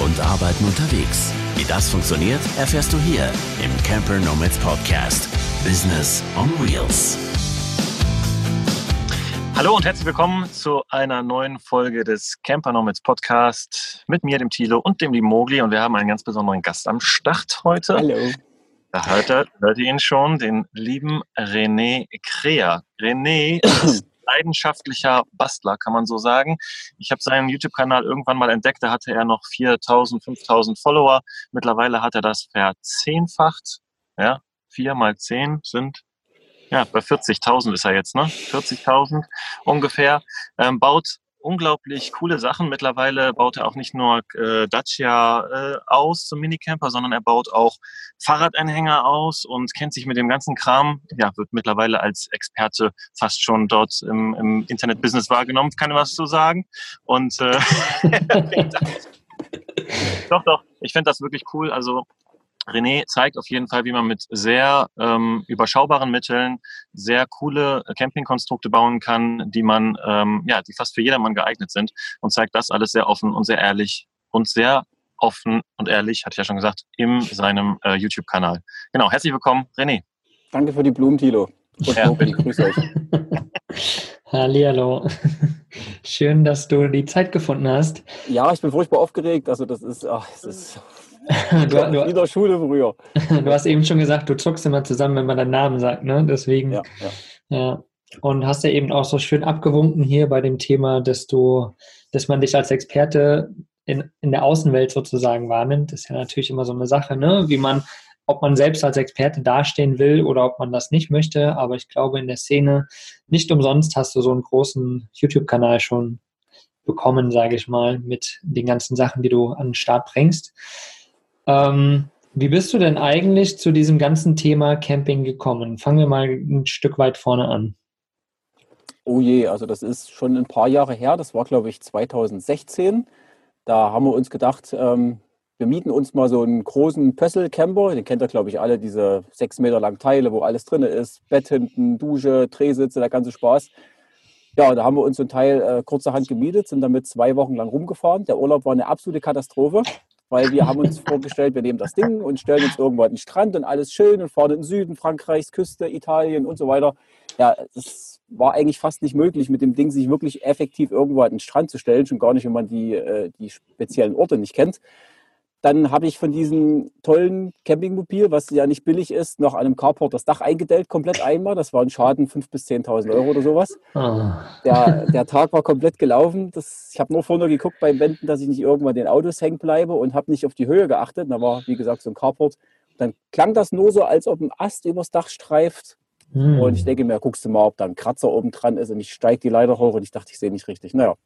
und Arbeiten unterwegs. Wie das funktioniert, erfährst du hier im Camper Nomads Podcast. Business on Wheels. Hallo und herzlich willkommen zu einer neuen Folge des Camper Nomads Podcast mit mir, dem Thilo und dem lieben Mogli. Und wir haben einen ganz besonderen Gast am Start heute. Hallo. Da hört, er, hört ihr ihn schon, den lieben René Krea. René ist leidenschaftlicher Bastler, kann man so sagen. Ich habe seinen YouTube-Kanal irgendwann mal entdeckt, da hatte er noch 4000, 5000 Follower. Mittlerweile hat er das verzehnfacht. Ja, vier mal zehn sind ja, bei 40.000 ist er jetzt, ne? 40.000 ungefähr. Ähm, baut unglaublich coole Sachen. Mittlerweile baut er auch nicht nur äh, Dacia äh, aus zum Minicamper, sondern er baut auch Fahrradanhänger aus und kennt sich mit dem ganzen Kram. Ja, wird mittlerweile als Experte fast schon dort im, im Internet-Business wahrgenommen, kann ich was zu sagen. Und äh, doch, doch, ich finde das wirklich cool. Also René zeigt auf jeden Fall, wie man mit sehr ähm, überschaubaren Mitteln sehr coole Campingkonstrukte bauen kann, die man, ähm, ja, die fast für jedermann geeignet sind und zeigt das alles sehr offen und sehr ehrlich und sehr offen und ehrlich, hatte ich ja schon gesagt, in seinem äh, YouTube-Kanal. Genau, herzlich willkommen, René. Danke für die Blumen, Tilo. Und ja. Mokli, grüß euch. Hallihallo. Schön, dass du die Zeit gefunden hast. Ja, ich bin furchtbar aufgeregt. Also das ist, ach, es ist du, du, wieder Schule früher. Du hast eben schon gesagt, du zuckst immer zusammen, wenn man deinen Namen sagt, ne? Deswegen. Ja, ja. ja. Und hast ja eben auch so schön abgewunken hier bei dem Thema, dass du, dass man dich als Experte in, in der Außenwelt sozusagen wahrnimmt. Das ist ja natürlich immer so eine Sache, ne? Wie man, ob man selbst als Experte dastehen will oder ob man das nicht möchte. Aber ich glaube, in der Szene nicht umsonst hast du so einen großen YouTube-Kanal schon bekommen, sage ich mal, mit den ganzen Sachen, die du an den Start bringst. Ähm, wie bist du denn eigentlich zu diesem ganzen Thema Camping gekommen? Fangen wir mal ein Stück weit vorne an. Oh je, also das ist schon ein paar Jahre her. Das war, glaube ich, 2016. Da haben wir uns gedacht, ähm, wir mieten uns mal so einen großen Pössl-Camper. Den kennt ihr, glaube ich, alle, diese sechs Meter langen Teile, wo alles drin ist. Bett hinten, Dusche, Drehsitze, der ganze Spaß. Ja, da haben wir uns so ein Teil äh, kurzerhand gemietet, sind damit zwei Wochen lang rumgefahren. Der Urlaub war eine absolute Katastrophe weil wir haben uns vorgestellt, wir nehmen das Ding und stellen uns irgendwo an den Strand und alles schön und fahren in den Süden Frankreichs, Küste, Italien und so weiter. Ja, es war eigentlich fast nicht möglich, mit dem Ding sich wirklich effektiv irgendwo an den Strand zu stellen, schon gar nicht, wenn man die, äh, die speziellen Orte nicht kennt. Dann habe ich von diesem tollen Campingmobil, was ja nicht billig ist, noch an einem Carport das Dach eingedellt, komplett einmal. Das war ein Schaden 5.000 bis 10.000 Euro oder sowas. Oh. Der, der Tag war komplett gelaufen. Das, ich habe nur vorne geguckt beim Wenden, dass ich nicht irgendwann den Autos hängen bleibe und habe nicht auf die Höhe geachtet. Da war, wie gesagt, so ein Carport. Dann klang das nur so, als ob ein Ast übers Dach streift. Hm. Und ich denke mir, guckst du mal, ob da ein Kratzer oben dran ist. Und ich steige die Leiter hoch und ich dachte, ich sehe nicht richtig. Naja,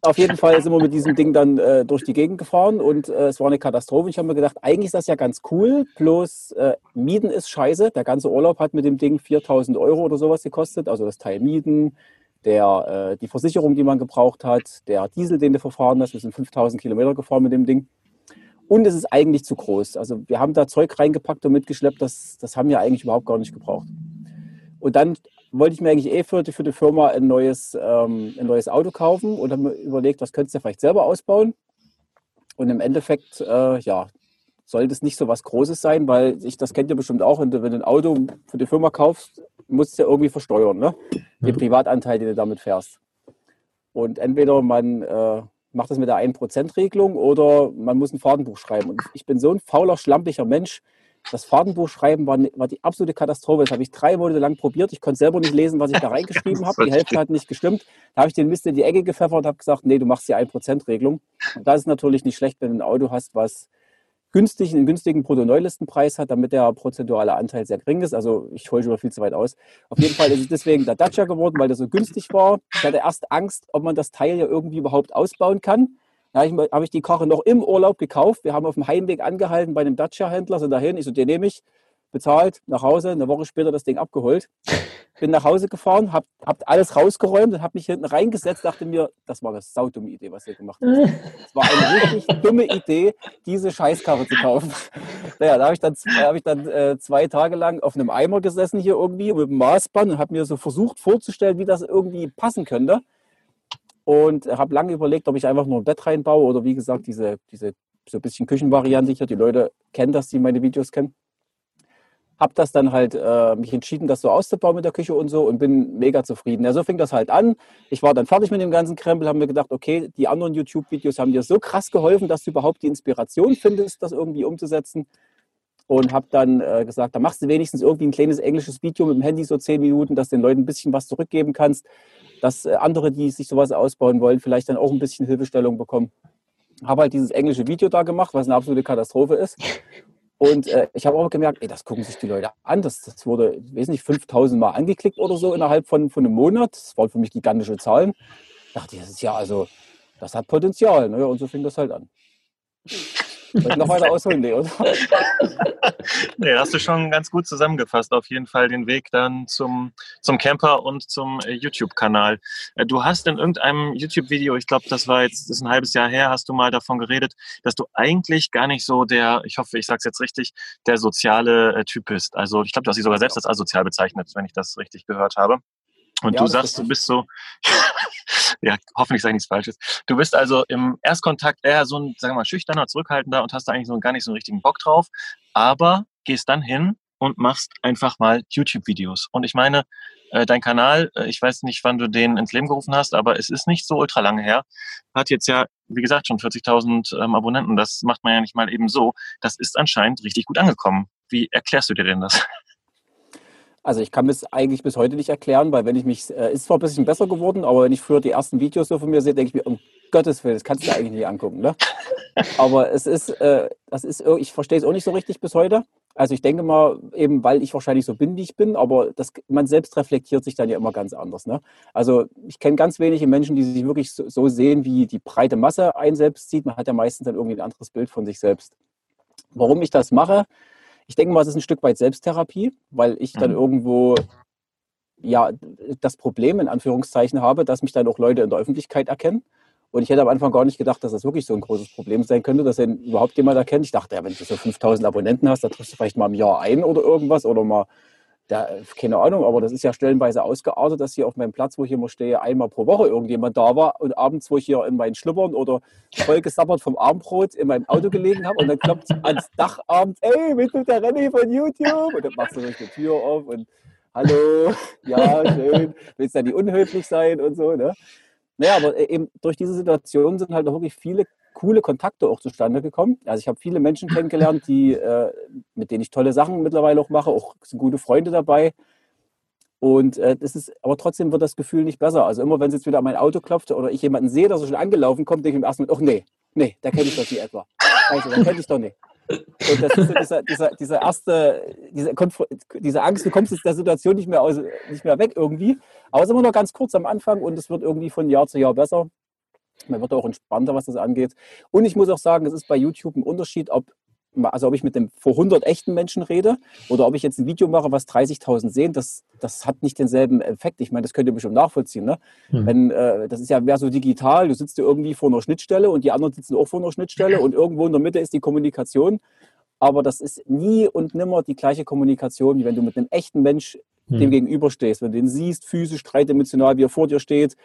auf jeden Fall sind wir mit diesem Ding dann äh, durch die Gegend gefahren und äh, es war eine Katastrophe. Ich habe mir gedacht, eigentlich ist das ja ganz cool, bloß äh, Mieten ist scheiße. Der ganze Urlaub hat mit dem Ding 4000 Euro oder sowas gekostet, also das Teil Mieten, der, äh, die Versicherung, die man gebraucht hat, der Diesel, den du verfahren hast. Wir sind 5000 Kilometer gefahren mit dem Ding. Und es ist eigentlich zu groß. Also wir haben da Zeug reingepackt und mitgeschleppt, das, das haben wir eigentlich überhaupt gar nicht gebraucht. Und dann wollte ich mir eigentlich eh für, für die Firma ein neues, ähm, ein neues Auto kaufen und habe mir überlegt, was könntest du vielleicht selber ausbauen. Und im Endeffekt, äh, ja, sollte es nicht so was Großes sein, weil ich, das kennt ihr bestimmt auch, wenn du, wenn du ein Auto für die Firma kaufst, musst du ja irgendwie versteuern, ne? Den mhm. Privatanteil, den du damit fährst. Und entweder man äh, macht das mit der 1%-Regelung oder man muss ein Fahrtenbuch schreiben. Und ich bin so ein fauler, schlampiger Mensch, das Fahrtenbuch schreiben war, war die absolute Katastrophe. Das habe ich drei Monate lang probiert. Ich konnte selber nicht lesen, was ich da reingeschrieben habe. Die Hälfte hat nicht gestimmt. Da habe ich den Mist in die Ecke gepfeffert und habe gesagt, nee, du machst die 1%-Regelung. Und das ist natürlich nicht schlecht, wenn du ein Auto hast, was günstig, einen günstigen Bruttoneilistenpreis hat, damit der prozentuale Anteil sehr gering ist. Also ich hole schon mal viel zu weit aus. Auf jeden Fall ist es deswegen der Dacia geworden, weil der so günstig war. Ich hatte erst Angst, ob man das Teil ja irgendwie überhaupt ausbauen kann. Da habe ich die Karre noch im Urlaub gekauft. Wir haben auf dem Heimweg angehalten bei einem Dacia-Händler, sind dahin. Ich so, den nehme ich, bezahlt, nach Hause, eine Woche später das Ding abgeholt. Bin nach Hause gefahren, habe hab alles rausgeräumt und habe mich hinten reingesetzt, dachte mir, das war eine saudumme Idee, was ihr gemacht habt. Es war eine richtig dumme Idee, diese Scheißkarre zu kaufen. Naja, da habe ich dann, hab ich dann äh, zwei Tage lang auf einem Eimer gesessen hier irgendwie mit dem Maßband und habe mir so versucht vorzustellen, wie das irgendwie passen könnte. Und habe lange überlegt, ob ich einfach nur ein Bett reinbaue oder wie gesagt, diese, diese so ein bisschen Küchenvariante hier. Die Leute kennen das, die meine Videos kennen. Habe das dann halt äh, mich entschieden, das so auszubauen mit der Küche und so und bin mega zufrieden. Ja, so fing das halt an. Ich war dann fertig mit dem ganzen Krempel, haben mir gedacht, okay, die anderen YouTube-Videos haben dir so krass geholfen, dass du überhaupt die Inspiration findest, das irgendwie umzusetzen. Und habe dann äh, gesagt, da machst du wenigstens irgendwie ein kleines englisches Video mit dem Handy, so zehn Minuten, dass den Leuten ein bisschen was zurückgeben kannst, dass äh, andere, die sich sowas ausbauen wollen, vielleicht dann auch ein bisschen Hilfestellung bekommen. Habe halt dieses englische Video da gemacht, was eine absolute Katastrophe ist. Und äh, ich habe auch gemerkt, ey, das gucken sich die Leute an. Das, das wurde, ich weiß nicht, 5000 Mal angeklickt oder so innerhalb von, von einem Monat. Das waren für mich gigantische Zahlen. Da dachte ich, das ist ja also, das hat Potenzial. Ne? Und so fing das halt an. Noch weiter ausholen, oder? nee, hast du schon ganz gut zusammengefasst. Auf jeden Fall den Weg dann zum, zum Camper und zum äh, YouTube-Kanal. Äh, du hast in irgendeinem YouTube-Video, ich glaube, das war jetzt das ist ein halbes Jahr her, hast du mal davon geredet, dass du eigentlich gar nicht so der, ich hoffe, ich sage es jetzt richtig, der soziale äh, Typ bist. Also ich glaube, du hast dich sogar selbst als asozial bezeichnet, wenn ich das richtig gehört habe. Und ja, du sagst, du bist so, ja, hoffentlich sage ich nichts Falsches. Du bist also im Erstkontakt eher so ein, sagen wir mal, schüchterner, zurückhaltender und hast da eigentlich so gar nicht so einen richtigen Bock drauf, aber gehst dann hin und machst einfach mal YouTube-Videos. Und ich meine, äh, dein Kanal, äh, ich weiß nicht, wann du den ins Leben gerufen hast, aber es ist nicht so ultra lange her, hat jetzt ja, wie gesagt, schon 40.000 ähm, Abonnenten. Das macht man ja nicht mal eben so. Das ist anscheinend richtig gut angekommen. Wie erklärst du dir denn das? Also ich kann es eigentlich bis heute nicht erklären, weil wenn ich mich, äh, ist zwar ein bisschen besser geworden, aber wenn ich früher die ersten Videos so von mir sehe, denke ich mir, um Gottes Willen, das kannst du eigentlich nicht angucken. Ne? Aber es ist, äh, das ist, ich verstehe es auch nicht so richtig bis heute. Also ich denke mal, eben weil ich wahrscheinlich so bin, wie ich bin, aber das, man selbst reflektiert sich dann ja immer ganz anders. Ne? Also ich kenne ganz wenige Menschen, die sich wirklich so, so sehen, wie die breite Masse ein selbst sieht. Man hat ja meistens dann irgendwie ein anderes Bild von sich selbst. Warum ich das mache, ich denke mal, es ist ein Stück weit Selbsttherapie, weil ich dann mhm. irgendwo ja das Problem in Anführungszeichen habe, dass mich dann auch Leute in der Öffentlichkeit erkennen. Und ich hätte am Anfang gar nicht gedacht, dass das wirklich so ein großes Problem sein könnte, dass ihn überhaupt jemand erkennt. Ich dachte, ja, wenn du so 5000 Abonnenten hast, dann triffst du vielleicht mal im Jahr ein oder irgendwas oder mal da, keine Ahnung, aber das ist ja stellenweise ausgeartet, dass hier auf meinem Platz, wo ich immer stehe, einmal pro Woche irgendjemand da war und abends, wo ich hier in meinen Schlüppern oder vollgesabbert vom Abendbrot in meinem Auto gelegen habe und dann klopft ans Dach abends, ey, du der René von YouTube? Und dann machst du durch die Tür auf und hallo, ja, schön, willst ja nicht unhöflich sein und so, ne? Naja, aber äh, eben durch diese Situation sind halt auch wirklich viele coole Kontakte auch zustande gekommen. Also ich habe viele Menschen kennengelernt, die, äh, mit denen ich tolle Sachen mittlerweile auch mache, auch sind gute Freunde dabei. Und äh, das ist, aber trotzdem wird das Gefühl nicht besser. Also immer wenn es jetzt wieder an mein Auto klopft oder ich jemanden sehe, dass er schon angelaufen kommt, denke ich im ersten Moment, ach nee, nee, da kenne ich doch nicht etwa. Also, da kenne ich doch nicht. Und das ist so dieser, dieser, dieser erste, diese, diese Angst, du kommst aus der Situation nicht mehr, aus, nicht mehr weg irgendwie. Aber es ist immer noch ganz kurz am Anfang und es wird irgendwie von Jahr zu Jahr besser. Man wird auch entspannter, was das angeht. Und ich muss auch sagen, es ist bei YouTube ein Unterschied, ob, also ob ich mit dem vor 100 echten Menschen rede oder ob ich jetzt ein Video mache, was 30.000 sehen. Das, das hat nicht denselben Effekt. Ich meine, das könnt ihr bestimmt nachvollziehen. Ne? Hm. Wenn, äh, das ist ja mehr so digital. Du sitzt irgendwie vor einer Schnittstelle und die anderen sitzen auch vor einer Schnittstelle und irgendwo in der Mitte ist die Kommunikation. Aber das ist nie und nimmer die gleiche Kommunikation, wie wenn du mit einem echten Mensch hm. dem gegenüberstehst. Wenn du ihn siehst, physisch, dreidimensional, wie er vor dir steht,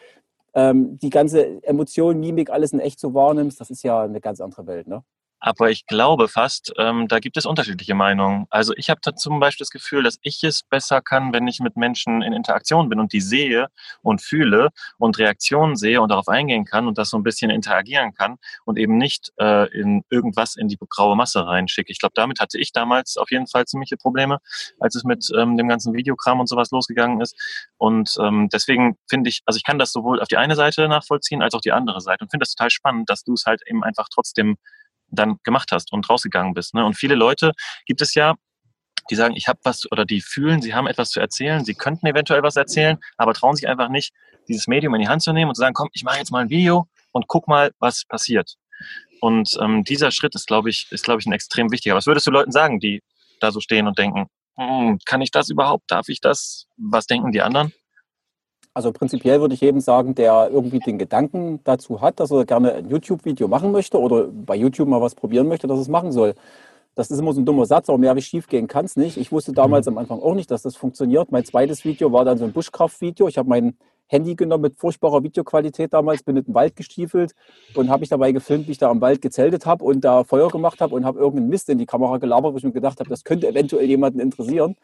ähm, die ganze Emotion, Mimik, alles in echt so wahrnimmst, das ist ja eine ganz andere Welt. Ne? Aber ich glaube fast, ähm, da gibt es unterschiedliche Meinungen. Also ich habe zum Beispiel das Gefühl, dass ich es besser kann, wenn ich mit Menschen in Interaktion bin und die sehe und fühle und Reaktionen sehe und darauf eingehen kann und das so ein bisschen interagieren kann und eben nicht äh, in irgendwas in die graue Masse reinschicke. Ich glaube, damit hatte ich damals auf jeden Fall ziemliche Probleme, als es mit ähm, dem ganzen Videokram und sowas losgegangen ist. Und ähm, deswegen finde ich, also ich kann das sowohl auf die eine Seite nachvollziehen als auch die andere Seite und finde das total spannend, dass du es halt eben einfach trotzdem dann gemacht hast und rausgegangen bist. Ne? Und viele Leute gibt es ja, die sagen, ich habe was oder die fühlen, sie haben etwas zu erzählen, sie könnten eventuell was erzählen, aber trauen sich einfach nicht, dieses Medium in die Hand zu nehmen und zu sagen, komm, ich mache jetzt mal ein Video und guck mal, was passiert. Und ähm, dieser Schritt ist, glaube ich, ist, glaube ich, ein extrem wichtiger. Was würdest du Leuten sagen, die da so stehen und denken, hm, kann ich das überhaupt? Darf ich das? Was denken die anderen? Also prinzipiell würde ich jedem sagen, der irgendwie den Gedanken dazu hat, dass er gerne ein YouTube-Video machen möchte oder bei YouTube mal was probieren möchte, dass er es machen soll. Das ist immer so ein dummer Satz, aber mehr wie schief gehen kann es nicht. Ich wusste damals mhm. am Anfang auch nicht, dass das funktioniert. Mein zweites Video war dann so ein Buschkraft-Video. Ich habe mein Handy genommen mit furchtbarer Videoqualität damals, bin in den Wald gestiefelt und habe mich dabei gefilmt, wie ich da am Wald gezeltet habe und da Feuer gemacht habe und habe irgendeinen Mist in die Kamera gelabert, wo ich mir gedacht habe, das könnte eventuell jemanden interessieren.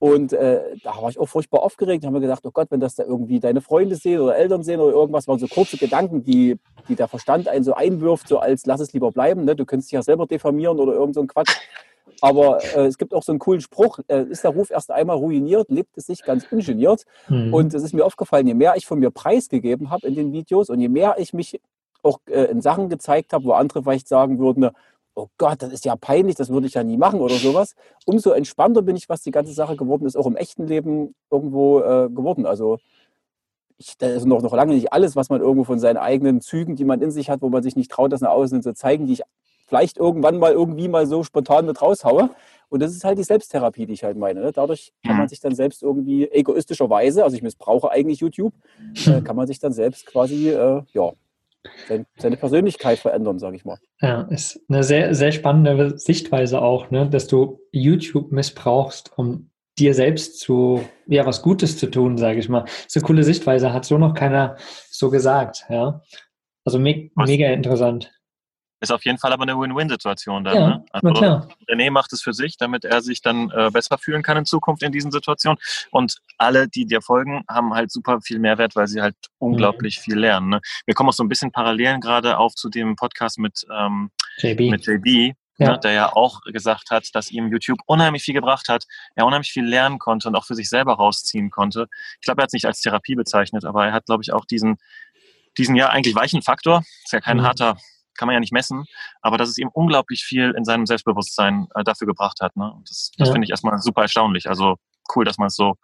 Und äh, da war ich auch furchtbar aufgeregt. Da haben wir gedacht, oh Gott, wenn das da irgendwie deine Freunde sehen oder Eltern sehen oder irgendwas, waren so kurze Gedanken, die, die der Verstand einen so einwirft, so als lass es lieber bleiben. Ne? Du könntest dich ja selber diffamieren oder irgend so ein Quatsch. Aber äh, es gibt auch so einen coolen Spruch, äh, ist der Ruf erst einmal ruiniert, lebt es sich ganz ungeniert. Mhm. Und es ist mir aufgefallen, je mehr ich von mir preisgegeben habe in den Videos und je mehr ich mich auch äh, in Sachen gezeigt habe, wo andere vielleicht sagen würden, oh Gott, das ist ja peinlich, das würde ich ja nie machen oder sowas, umso entspannter bin ich, was die ganze Sache geworden ist, auch im echten Leben irgendwo äh, geworden. Also ich, das ist noch, noch lange nicht alles, was man irgendwo von seinen eigenen Zügen, die man in sich hat, wo man sich nicht traut, das nach außen zu zeigen, die ich vielleicht irgendwann mal irgendwie mal so spontan mit raushaue. Und das ist halt die Selbsttherapie, die ich halt meine. Ne? Dadurch kann man sich dann selbst irgendwie egoistischerweise, also ich missbrauche eigentlich YouTube, äh, kann man sich dann selbst quasi, äh, ja, seine Persönlichkeit verändern, sage ich mal. Ja, ist eine sehr, sehr spannende Sichtweise auch, ne? dass du YouTube missbrauchst, um dir selbst zu, ja, was Gutes zu tun, sage ich mal. So eine coole Sichtweise, hat so noch keiner so gesagt, ja. Also me mega interessant. Ist auf jeden Fall aber eine Win-Win-Situation dann. Ja, ne? also. René macht es für sich, damit er sich dann äh, besser fühlen kann in Zukunft in diesen Situationen. Und alle, die dir folgen, haben halt super viel Mehrwert, weil sie halt unglaublich mhm. viel lernen. Ne? Wir kommen auch so ein bisschen Parallelen gerade auf zu dem Podcast mit, ähm, JB. mit JB. Ja. Ne, der ja auch gesagt hat, dass ihm YouTube unheimlich viel gebracht hat, er unheimlich viel lernen konnte und auch für sich selber rausziehen konnte. Ich glaube, er hat es nicht als Therapie bezeichnet, aber er hat, glaube ich, auch diesen, diesen ja eigentlich weichen Faktor, ist ja kein mhm. harter kann man ja nicht messen, aber dass es ihm unglaublich viel in seinem Selbstbewusstsein äh, dafür gebracht hat. Ne? Das, das ja. finde ich erstmal super erstaunlich. Also cool, dass man es so,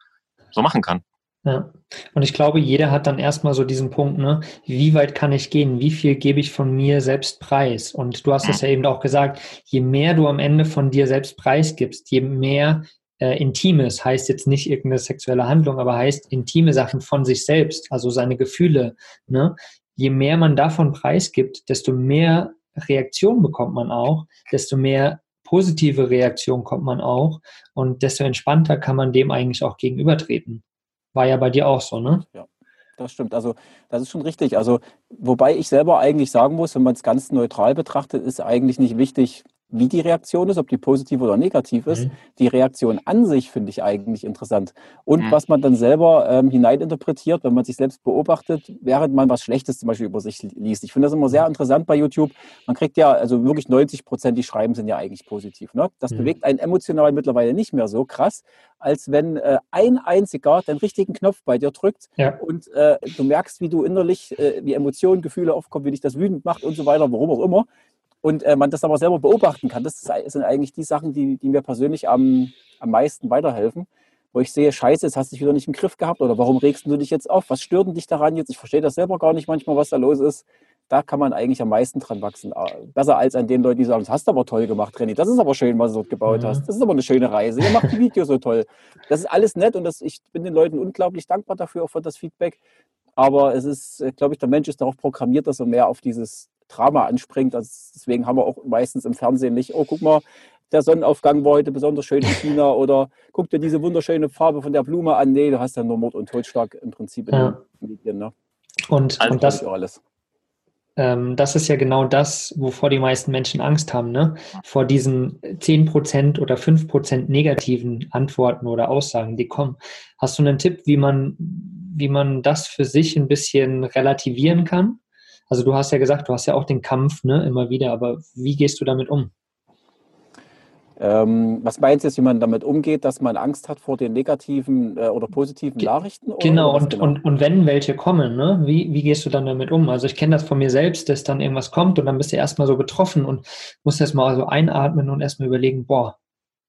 so machen kann. Ja. Und ich glaube, jeder hat dann erstmal so diesen Punkt, ne, wie weit kann ich gehen? Wie viel gebe ich von mir selbst preis? Und du hast es mhm. ja eben auch gesagt, je mehr du am Ende von dir selbst preisgibst, je mehr äh, Intimes, heißt jetzt nicht irgendeine sexuelle Handlung, aber heißt intime Sachen von sich selbst, also seine Gefühle, ne? Je mehr man davon preisgibt, desto mehr Reaktion bekommt man auch, desto mehr positive Reaktion kommt man auch und desto entspannter kann man dem eigentlich auch gegenübertreten. War ja bei dir auch so, ne? Ja, das stimmt. Also das ist schon richtig. Also wobei ich selber eigentlich sagen muss, wenn man es ganz neutral betrachtet, ist eigentlich nicht wichtig, wie die Reaktion ist, ob die positiv oder negativ ist. Mhm. Die Reaktion an sich finde ich eigentlich interessant. Und mhm. was man dann selber ähm, hineininterpretiert, wenn man sich selbst beobachtet, während man was Schlechtes zum Beispiel über sich liest. Ich finde das immer sehr interessant bei YouTube. Man kriegt ja, also wirklich 90 Prozent, die schreiben, sind ja eigentlich positiv. Ne? Das mhm. bewegt einen emotional mittlerweile nicht mehr so krass, als wenn äh, ein einziger den richtigen Knopf bei dir drückt ja. und äh, du merkst, wie du innerlich, äh, wie Emotionen, Gefühle aufkommen, wie dich das wütend macht und so weiter, warum auch immer und äh, man das aber selber beobachten kann. Das sind eigentlich die Sachen, die, die mir persönlich am, am meisten weiterhelfen, wo ich sehe, scheiße, jetzt hast du dich wieder nicht im Griff gehabt oder warum regst du dich jetzt auf? Was stört dich daran jetzt? Ich verstehe das selber gar nicht manchmal, was da los ist. Da kann man eigentlich am meisten dran wachsen. Besser als an den Leuten, die sagen, das hast du aber toll gemacht, René. Das ist aber schön, was du dort gebaut mhm. hast. Das ist aber eine schöne Reise. Ihr macht die Videos so toll. Das ist alles nett und das, ich bin den Leuten unglaublich dankbar dafür, auch für das Feedback. Aber es ist, äh, glaube ich, der Mensch ist darauf programmiert, dass er mehr auf dieses Drama anspringt. Also deswegen haben wir auch meistens im Fernsehen nicht, oh, guck mal, der Sonnenaufgang war heute besonders schön in China oder guck dir diese wunderschöne Farbe von der Blume an. Nee, du hast ja nur Mord und Totschlag im Prinzip in ja. den Medien. Ne? Und, also und das, alles. Ähm, das ist ja genau das, wovor die meisten Menschen Angst haben, ne? Vor diesen 10% oder 5% negativen Antworten oder Aussagen, die kommen. Hast du einen Tipp, wie man, wie man das für sich ein bisschen relativieren kann? Also du hast ja gesagt, du hast ja auch den Kampf ne, immer wieder, aber wie gehst du damit um? Ähm, was meinst du jetzt, wie man damit umgeht, dass man Angst hat vor den negativen äh, oder positiven Nachrichten? Oder genau, und, genau? Und, und wenn welche kommen, ne? wie, wie gehst du dann damit um? Also ich kenne das von mir selbst, dass dann irgendwas kommt und dann bist du erstmal so betroffen und musst erstmal so einatmen und erstmal überlegen, boah,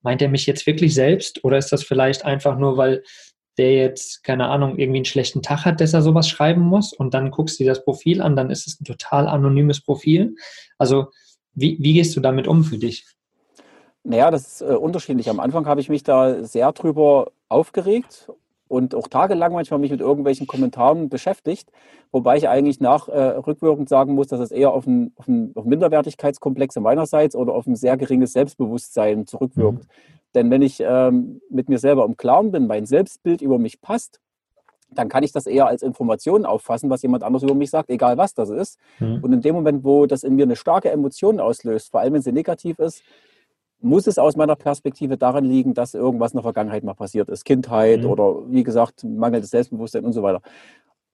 meint er mich jetzt wirklich selbst oder ist das vielleicht einfach nur, weil der jetzt, keine Ahnung, irgendwie einen schlechten Tag hat, dass er sowas schreiben muss und dann guckst du dir das Profil an, dann ist es ein total anonymes Profil. Also wie, wie gehst du damit um für dich? Naja, das ist äh, unterschiedlich. Am Anfang habe ich mich da sehr drüber aufgeregt und auch tagelang manchmal mich mit irgendwelchen Kommentaren beschäftigt, wobei ich eigentlich nach äh, rückwirkend sagen muss, dass es eher auf einen, auf einen auf Minderwertigkeitskomplex meinerseits oder auf ein sehr geringes Selbstbewusstsein zurückwirkt. Mhm. Denn wenn ich ähm, mit mir selber im Klaren bin, mein Selbstbild über mich passt, dann kann ich das eher als Information auffassen, was jemand anderes über mich sagt, egal was das ist. Mhm. Und in dem Moment, wo das in mir eine starke Emotion auslöst, vor allem wenn sie negativ ist, muss es aus meiner Perspektive daran liegen, dass irgendwas in der Vergangenheit mal passiert ist. Kindheit mhm. oder wie gesagt, mangelndes Selbstbewusstsein und so weiter.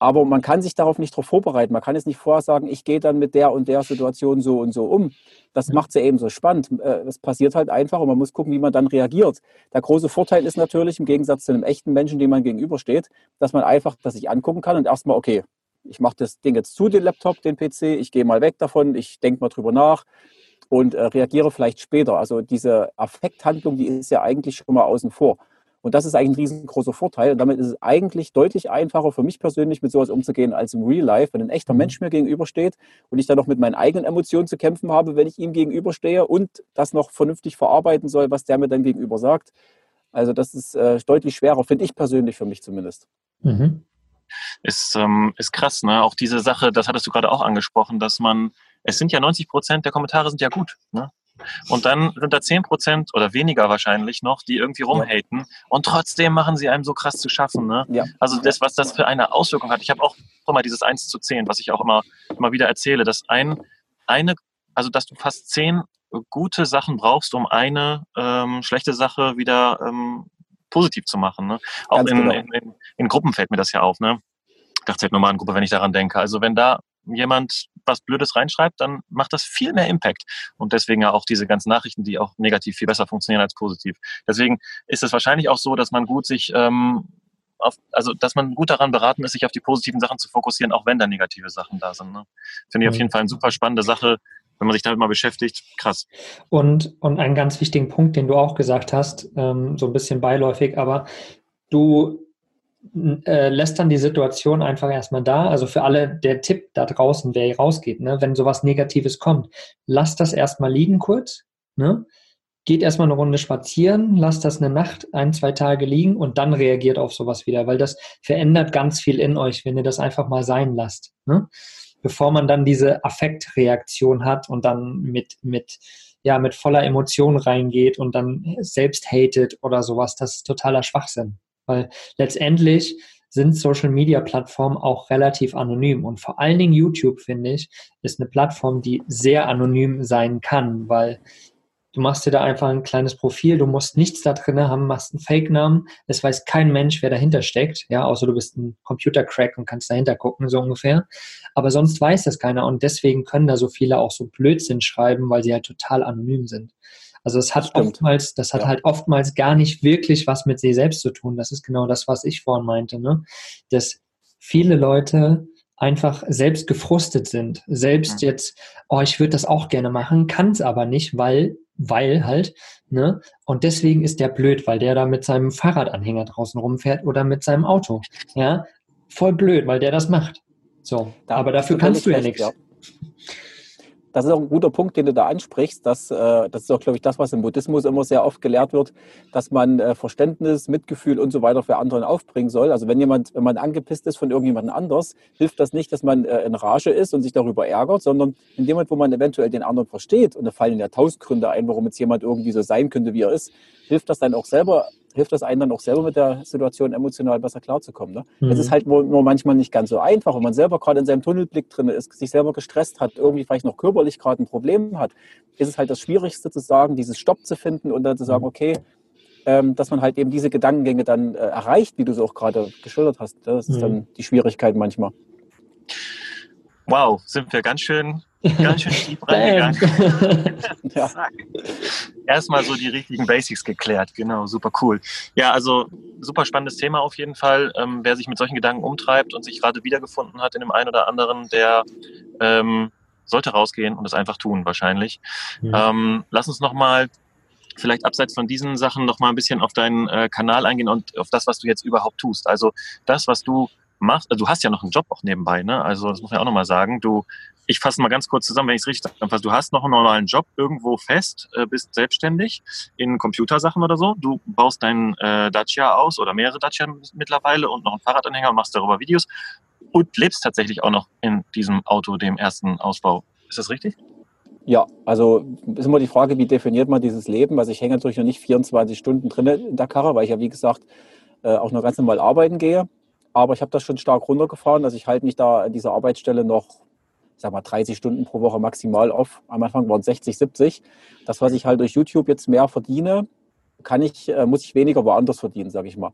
Aber man kann sich darauf nicht darauf vorbereiten. Man kann jetzt nicht vorher sagen, ich gehe dann mit der und der Situation so und so um. Das mhm. macht es ja eben so spannend. Äh, es passiert halt einfach und man muss gucken, wie man dann reagiert. Der große Vorteil ist natürlich, im Gegensatz zu einem echten Menschen, dem man gegenübersteht, dass man einfach das sich angucken kann und erstmal, okay, ich mache das Ding jetzt zu, den Laptop, den PC, ich gehe mal weg davon, ich denke mal drüber nach, und äh, reagiere vielleicht später. Also diese Affekthandlung, die ist ja eigentlich schon mal außen vor. Und das ist eigentlich ein riesengroßer Vorteil. Und damit ist es eigentlich deutlich einfacher für mich persönlich, mit sowas umzugehen, als im Real Life, wenn ein echter mhm. Mensch mir gegenübersteht und ich dann noch mit meinen eigenen Emotionen zu kämpfen habe, wenn ich ihm gegenüberstehe und das noch vernünftig verarbeiten soll, was der mir dann gegenüber sagt. Also das ist äh, deutlich schwerer, finde ich persönlich für mich zumindest. Mhm. Ist, ähm, ist krass, ne? Auch diese Sache, das hattest du gerade auch angesprochen, dass man es sind ja 90 Prozent der Kommentare sind ja gut. Ne? Und dann sind da 10 Prozent oder weniger wahrscheinlich noch, die irgendwie rumhaten. Ja. Und trotzdem machen sie einem so krass zu schaffen. Ne? Ja. Also das, was das für eine Auswirkung hat. Ich habe auch mal dieses 1 zu 10, was ich auch immer, immer wieder erzähle, dass ein, eine, also dass du fast 10 gute Sachen brauchst, um eine ähm, schlechte Sache wieder ähm, positiv zu machen. Ne? Auch in, genau. in, in, in, Gruppen fällt mir das ja auf. Ne? normalen Gruppe, wenn ich daran denke. Also wenn da jemand was Blödes reinschreibt, dann macht das viel mehr Impact. Und deswegen ja auch diese ganzen Nachrichten, die auch negativ viel besser funktionieren als positiv. Deswegen ist es wahrscheinlich auch so, dass man gut sich ähm, auf, also dass man gut daran beraten ist, sich auf die positiven Sachen zu fokussieren, auch wenn da negative Sachen da sind. Ne? Finde ich auf jeden Fall eine super spannende Sache, wenn man sich damit mal beschäftigt. Krass. Und, und einen ganz wichtigen Punkt, den du auch gesagt hast, ähm, so ein bisschen beiläufig, aber du äh, lässt dann die Situation einfach erstmal da. Also für alle der Tipp da draußen, wer rausgeht, ne? wenn sowas Negatives kommt, lasst das erstmal liegen kurz. Ne? Geht erstmal eine Runde spazieren, lasst das eine Nacht, ein, zwei Tage liegen und dann reagiert auf sowas wieder, weil das verändert ganz viel in euch, wenn ihr das einfach mal sein lasst. Ne? Bevor man dann diese Affektreaktion hat und dann mit, mit, ja, mit voller Emotion reingeht und dann selbst hatet oder sowas, das ist totaler Schwachsinn. Weil letztendlich sind Social-Media-Plattformen auch relativ anonym. Und vor allen Dingen YouTube, finde ich, ist eine Plattform, die sehr anonym sein kann, weil du machst dir da einfach ein kleines Profil, du musst nichts da drin haben, machst einen Fake-Namen, es weiß kein Mensch, wer dahinter steckt, ja, außer du bist ein Computer-Crack und kannst dahinter gucken, so ungefähr. Aber sonst weiß das keiner und deswegen können da so viele auch so Blödsinn schreiben, weil sie halt total anonym sind. Also es hat das oftmals, das hat ja. halt oftmals gar nicht wirklich was mit sich selbst zu tun. Das ist genau das, was ich vorhin meinte, ne? Dass viele Leute einfach selbst gefrustet sind, selbst mhm. jetzt, oh, ich würde das auch gerne machen, kann es aber nicht, weil, weil halt, ne? Und deswegen ist der blöd, weil der da mit seinem Fahrradanhänger draußen rumfährt oder mit seinem Auto, ja? Voll blöd, weil der das macht. So, da aber dafür kannst du ja nichts. Ja das ist auch ein guter Punkt, den du da ansprichst. Dass, äh, das ist auch, glaube ich, das, was im Buddhismus immer sehr oft gelehrt wird, dass man äh, Verständnis, Mitgefühl und so weiter für andere aufbringen soll. Also wenn jemand, wenn man angepisst ist von irgendjemandem anders, hilft das nicht, dass man äh, in Rage ist und sich darüber ärgert, sondern in dem Moment, wo man eventuell den anderen versteht, und da fallen ja tausend Gründe ein, warum jetzt jemand irgendwie so sein könnte, wie er ist, hilft das dann auch selber hilft das einem dann auch selber mit der Situation emotional besser klarzukommen. Ne? Mhm. Es ist halt nur, nur, manchmal nicht ganz so einfach, wenn man selber gerade in seinem Tunnelblick drin ist, sich selber gestresst hat, irgendwie vielleicht noch körperlich gerade ein Problem hat, ist es halt das Schwierigste zu sagen, dieses Stopp zu finden und dann zu sagen, mhm. okay, ähm, dass man halt eben diese Gedankengänge dann äh, erreicht, wie du es auch gerade geschildert hast. Das ist mhm. dann die Schwierigkeit manchmal. Wow, sind wir ganz schön Ganz schön tief reingegangen. ja. Erstmal so die richtigen Basics geklärt. Genau, super cool. Ja, also super spannendes Thema auf jeden Fall. Ähm, wer sich mit solchen Gedanken umtreibt und sich gerade wiedergefunden hat in dem einen oder anderen, der ähm, sollte rausgehen und es einfach tun, wahrscheinlich. Ja. Ähm, lass uns nochmal vielleicht abseits von diesen Sachen nochmal ein bisschen auf deinen äh, Kanal eingehen und auf das, was du jetzt überhaupt tust. Also das, was du machst, also du hast ja noch einen Job auch nebenbei, ne? Also das muss man ja auch nochmal sagen. Du ich fasse mal ganz kurz zusammen, wenn ich es richtig zusammenfasse. Du hast noch einen normalen Job irgendwo fest, äh, bist selbstständig in Computersachen oder so. Du baust deinen äh, Dacia aus oder mehrere Dacia mittlerweile und noch einen Fahrradanhänger und machst darüber Videos und lebst tatsächlich auch noch in diesem Auto, dem ersten Ausbau. Ist das richtig? Ja, also ist immer die Frage, wie definiert man dieses Leben? Also ich hänge natürlich noch nicht 24 Stunden drin in der Karre, weil ich ja, wie gesagt, äh, auch noch ganz normal arbeiten gehe. Aber ich habe das schon stark runtergefahren. Also ich halte mich da an dieser Arbeitsstelle noch, sag mal, 30 Stunden pro Woche maximal auf. Am Anfang waren es 60, 70. Das, was ich halt durch YouTube jetzt mehr verdiene, kann ich, äh, muss ich weniger woanders verdienen, sage ich mal.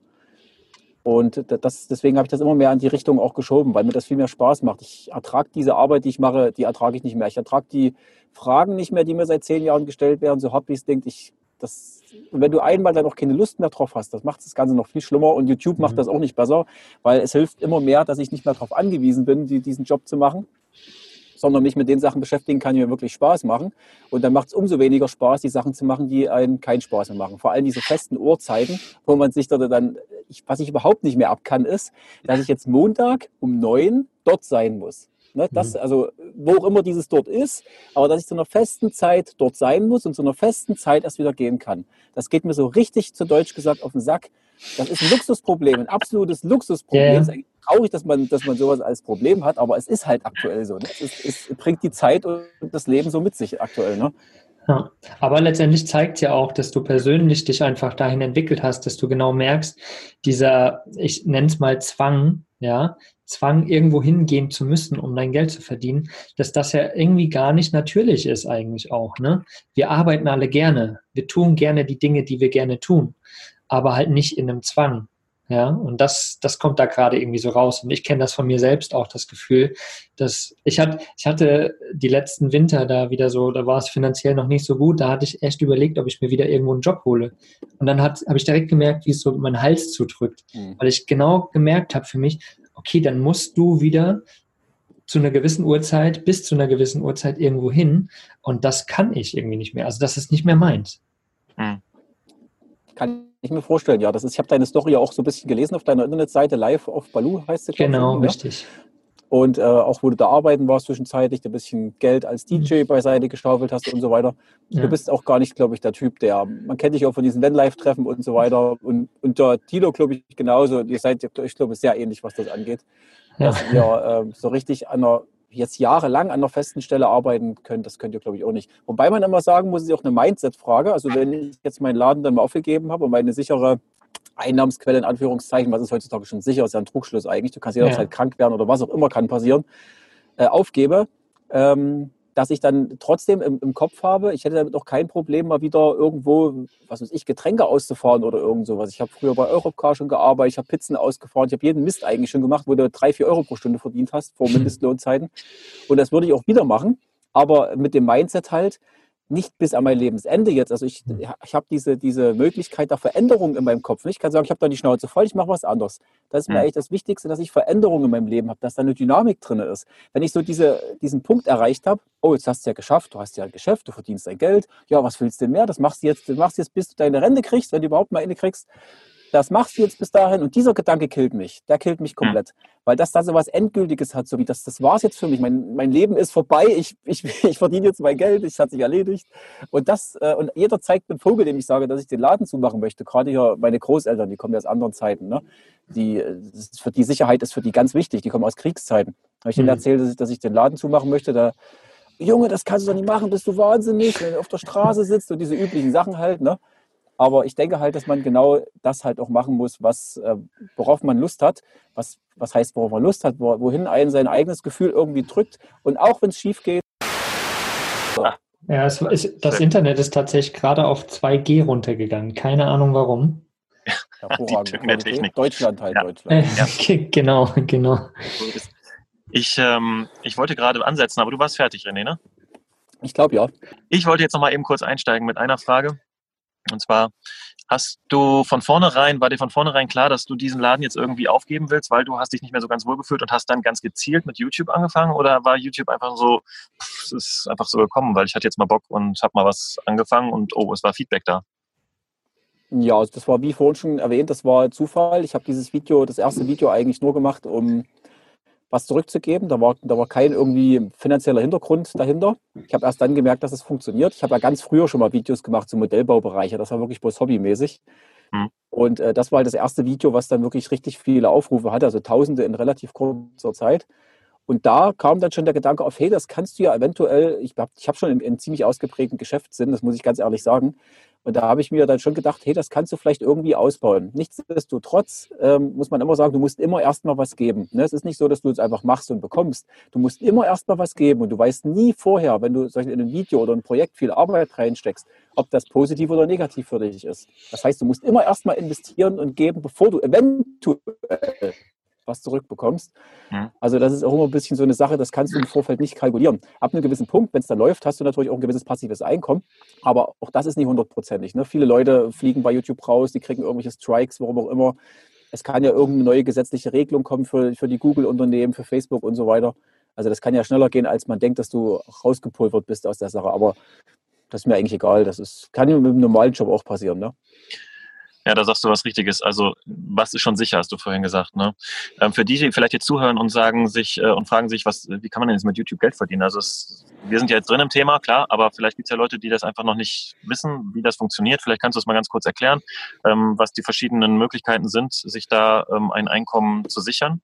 Und das, deswegen habe ich das immer mehr in die Richtung auch geschoben, weil mir das viel mehr Spaß macht. Ich ertrage diese Arbeit, die ich mache, die ertrage ich nicht mehr. Ich ertrage die Fragen nicht mehr, die mir seit zehn Jahren gestellt werden, so hart wie es denkt. Ich, das, wenn du einmal dann auch keine Lust mehr drauf hast, das macht das Ganze noch viel schlimmer. Und YouTube mhm. macht das auch nicht besser, weil es hilft immer mehr, dass ich nicht mehr darauf angewiesen bin, die, diesen Job zu machen, sondern mich mit den Sachen beschäftigen kann, die mir wirklich Spaß machen. Und dann macht es umso weniger Spaß, die Sachen zu machen, die einen keinen Spaß mehr machen. Vor allem diese festen Uhrzeiten, wo man sich dann, was ich überhaupt nicht mehr ab kann, ist, dass ich jetzt Montag um neun dort sein muss. Ne, das, mhm. also, wo auch immer dieses dort ist, aber dass ich zu einer festen Zeit dort sein muss und zu einer festen Zeit erst wieder gehen kann. Das geht mir so richtig, zu Deutsch gesagt, auf den Sack. Das ist ein Luxusproblem, ein absolutes Luxusproblem. Yeah. Es ist eigentlich traurig, dass man, dass man sowas als Problem hat, aber es ist halt aktuell so. Ne? Es, es, bringt die Zeit und das Leben so mit sich aktuell. Ne? Ja, aber letztendlich zeigt ja auch, dass du persönlich dich einfach dahin entwickelt hast, dass du genau merkst, dieser, ich nenne es mal Zwang, ja, Zwang, irgendwo hingehen zu müssen, um dein Geld zu verdienen, dass das ja irgendwie gar nicht natürlich ist eigentlich auch. Ne? Wir arbeiten alle gerne, wir tun gerne die Dinge, die wir gerne tun, aber halt nicht in einem Zwang. Ja, und das, das kommt da gerade irgendwie so raus. Und ich kenne das von mir selbst auch, das Gefühl, dass ich hatte, ich hatte die letzten Winter da wieder so, da war es finanziell noch nicht so gut, da hatte ich echt überlegt, ob ich mir wieder irgendwo einen Job hole. Und dann habe ich direkt gemerkt, wie es so mein Hals zudrückt, mhm. weil ich genau gemerkt habe für mich, okay, dann musst du wieder zu einer gewissen Uhrzeit bis zu einer gewissen Uhrzeit irgendwo hin. Und das kann ich irgendwie nicht mehr. Also das ist nicht mehr meins. Mhm. Kann ich mir vorstellen, ja. Das ist, ich habe deine Story ja auch so ein bisschen gelesen auf deiner Internetseite, live auf Balu heißt sie. Genau, ne? richtig. Und äh, auch wo du da arbeiten warst zwischenzeitlich, ein bisschen Geld als DJ mhm. beiseite geschaufelt hast und so weiter. Ja. Du bist auch gar nicht, glaube ich, der Typ, der, man kennt dich auch von diesen Van-Life-Treffen und so weiter. Und, und der Tilo, glaube ich, genauso. Ihr seid, ich glaube, sehr ähnlich, was das angeht. Ja. Dass ihr äh, so richtig an einer jetzt jahrelang an einer festen Stelle arbeiten könnt, das könnt ihr, glaube ich, auch nicht. Wobei man immer sagen muss, es ist auch eine Mindset-Frage. Also wenn ich jetzt meinen Laden dann mal aufgegeben habe und meine sichere Einnahmensquelle in Anführungszeichen, was ist heutzutage schon sicher, ist ja ein Trugschluss eigentlich, du kannst jederzeit ja. krank werden oder was auch immer kann passieren, äh, aufgebe, ähm, dass ich dann trotzdem im, im, Kopf habe, ich hätte damit auch kein Problem, mal wieder irgendwo, was weiß ich, Getränke auszufahren oder irgend sowas. Ich habe früher bei Europcar schon gearbeitet, ich habe Pizzen ausgefahren, ich habe jeden Mist eigentlich schon gemacht, wo du drei, vier Euro pro Stunde verdient hast vor Mindestlohnzeiten. Und das würde ich auch wieder machen, aber mit dem Mindset halt, nicht bis an mein Lebensende jetzt. Also ich, hm. ich habe diese, diese Möglichkeit der Veränderung in meinem Kopf. Ich kann sagen, ich habe da die Schnauze voll, ich mache was anderes. Das ist mir hm. eigentlich das Wichtigste, dass ich Veränderungen in meinem Leben habe, dass da eine Dynamik drin ist. Wenn ich so diese, diesen Punkt erreicht habe, oh, jetzt hast du ja geschafft, du hast ja ein Geschäft, du verdienst dein Geld, ja, was willst du denn mehr? Das machst du jetzt, das machst du jetzt, bis du deine Rente kriegst, wenn du überhaupt mal eine kriegst das machst du jetzt bis dahin und dieser Gedanke killt mich. Der killt mich komplett. Mhm. Weil das da so was Endgültiges hat, so wie das, das war's jetzt für mich. Mein, mein Leben ist vorbei, ich, ich, ich verdiene jetzt mein Geld, es hat sich erledigt. Und das, äh, und jeder zeigt einen Vogel, dem ich sage, dass ich den Laden zumachen möchte. Gerade hier meine Großeltern, die kommen ja aus anderen Zeiten. Ne? Die, für die Sicherheit ist für die ganz wichtig, die kommen aus Kriegszeiten. Habe ich mhm. denen erzählt, dass ich, dass ich den Laden zumachen möchte, da Junge, das kannst du doch nicht machen, bist du wahnsinnig, wenn du auf der Straße sitzt und diese üblichen Sachen halt, ne? Aber ich denke halt, dass man genau das halt auch machen muss, was, äh, worauf man Lust hat. Was, was heißt, worauf man Lust hat, wohin einen sein eigenes Gefühl irgendwie drückt. Und auch wenn es schief geht. So. Ja, es ist, das Internet ist tatsächlich gerade auf 2G runtergegangen. Keine Ahnung warum. Hervorragend. Deutschland halt, ja. Deutschland. Ja. genau, genau. Ich, ähm, ich wollte gerade ansetzen, aber du warst fertig, René, ne? Ich glaube ja. Ich wollte jetzt noch mal eben kurz einsteigen mit einer Frage. Und zwar, hast du von vornherein, war dir von vornherein klar, dass du diesen Laden jetzt irgendwie aufgeben willst, weil du hast dich nicht mehr so ganz wohl gefühlt und hast dann ganz gezielt mit YouTube angefangen? Oder war YouTube einfach so, es ist einfach so gekommen, weil ich hatte jetzt mal Bock und habe mal was angefangen und oh, es war Feedback da? Ja, also das war wie vorhin schon erwähnt, das war Zufall. Ich habe dieses Video, das erste Video eigentlich nur gemacht, um was zurückzugeben. Da war, da war kein irgendwie finanzieller Hintergrund dahinter. Ich habe erst dann gemerkt, dass es funktioniert. Ich habe ja ganz früher schon mal Videos gemacht zum Modellbaubereich. Das war wirklich bloß hobbymäßig. Mhm. Und äh, das war halt das erste Video, was dann wirklich richtig viele Aufrufe hatte, also Tausende in relativ kurzer Zeit. Und da kam dann schon der Gedanke auf, hey, das kannst du ja eventuell, ich habe ich hab schon einen, einen ziemlich ausgeprägten Geschäftssinn, das muss ich ganz ehrlich sagen. Und da habe ich mir dann schon gedacht, hey, das kannst du vielleicht irgendwie ausbauen. Nichtsdestotrotz ähm, muss man immer sagen, du musst immer erstmal was geben. Ne? Es ist nicht so, dass du es einfach machst und bekommst. Du musst immer erstmal was geben und du weißt nie vorher, wenn du in ein Video oder ein Projekt viel Arbeit reinsteckst, ob das positiv oder negativ für dich ist. Das heißt, du musst immer erstmal investieren und geben, bevor du eventuell was zurückbekommst. Mhm. Also das ist auch immer ein bisschen so eine Sache, das kannst du im Vorfeld nicht kalkulieren. Ab einem gewissen Punkt, wenn es dann läuft, hast du natürlich auch ein gewisses passives Einkommen, aber auch das ist nicht hundertprozentig. Ne? Viele Leute fliegen bei YouTube raus, die kriegen irgendwelche Strikes, warum auch immer. Es kann ja irgendeine neue gesetzliche Regelung kommen für, für die Google-Unternehmen, für Facebook und so weiter. Also das kann ja schneller gehen, als man denkt, dass du rausgepulvert bist aus der Sache. Aber das ist mir eigentlich egal. Das ist, kann ja mit einem normalen Job auch passieren. Ne? Ja, da sagst du was Richtiges. Also was ist schon sicher, hast du vorhin gesagt. Ne? Ähm, für die, die vielleicht jetzt zuhören und sagen sich äh, und fragen sich, was, wie kann man denn jetzt mit YouTube Geld verdienen? Also es, wir sind ja jetzt drin im Thema, klar, aber vielleicht gibt es ja Leute, die das einfach noch nicht wissen, wie das funktioniert. Vielleicht kannst du es mal ganz kurz erklären, ähm, was die verschiedenen Möglichkeiten sind, sich da ähm, ein Einkommen zu sichern.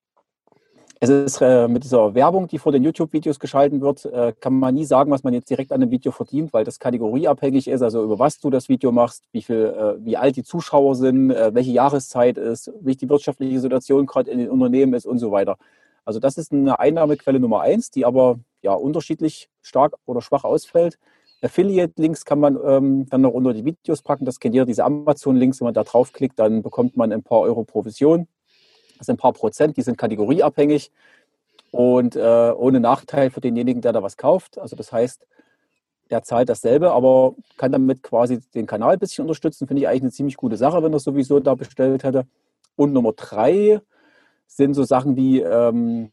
Es ist äh, mit dieser Werbung, die vor den YouTube-Videos geschalten wird, äh, kann man nie sagen, was man jetzt direkt an dem Video verdient, weil das kategorieabhängig ist, also über was du das Video machst, wie, viel, äh, wie alt die Zuschauer sind, äh, welche Jahreszeit ist, wie die wirtschaftliche Situation gerade in den Unternehmen ist und so weiter. Also das ist eine Einnahmequelle Nummer eins, die aber ja unterschiedlich stark oder schwach ausfällt. Affiliate-Links kann man ähm, dann noch unter die Videos packen. Das kennt ihr, diese Amazon-Links. Wenn man da draufklickt, dann bekommt man ein paar Euro Provision. Das sind ein paar Prozent, die sind kategorieabhängig und äh, ohne Nachteil für denjenigen, der da was kauft. Also das heißt, der zahlt dasselbe, aber kann damit quasi den Kanal ein bisschen unterstützen. Finde ich eigentlich eine ziemlich gute Sache, wenn er sowieso da bestellt hätte. Und Nummer drei sind so Sachen wie ähm,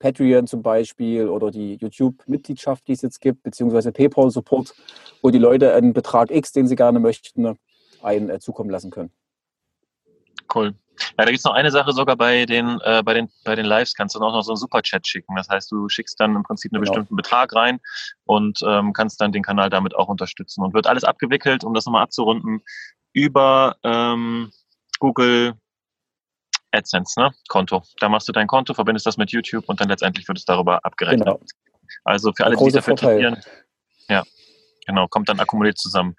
Patreon zum Beispiel oder die YouTube-Mitgliedschaft, die es jetzt gibt, beziehungsweise PayPal-Support, wo die Leute einen Betrag X, den sie gerne möchten, einen äh, zukommen lassen können. Cool. Ja, da gibt es noch eine Sache sogar bei den, äh, bei den, bei den Lives, kannst du auch noch so einen Superchat schicken. Das heißt, du schickst dann im Prinzip einen genau. bestimmten Betrag rein und ähm, kannst dann den Kanal damit auch unterstützen. Und wird alles abgewickelt, um das nochmal abzurunden, über ähm, Google AdSense, ne? Konto. Da machst du dein Konto, verbindest das mit YouTube und dann letztendlich wird es darüber abgerechnet. Genau. Also für alle, die sich dafür interessieren. Ja, Genau, kommt dann akkumuliert zusammen.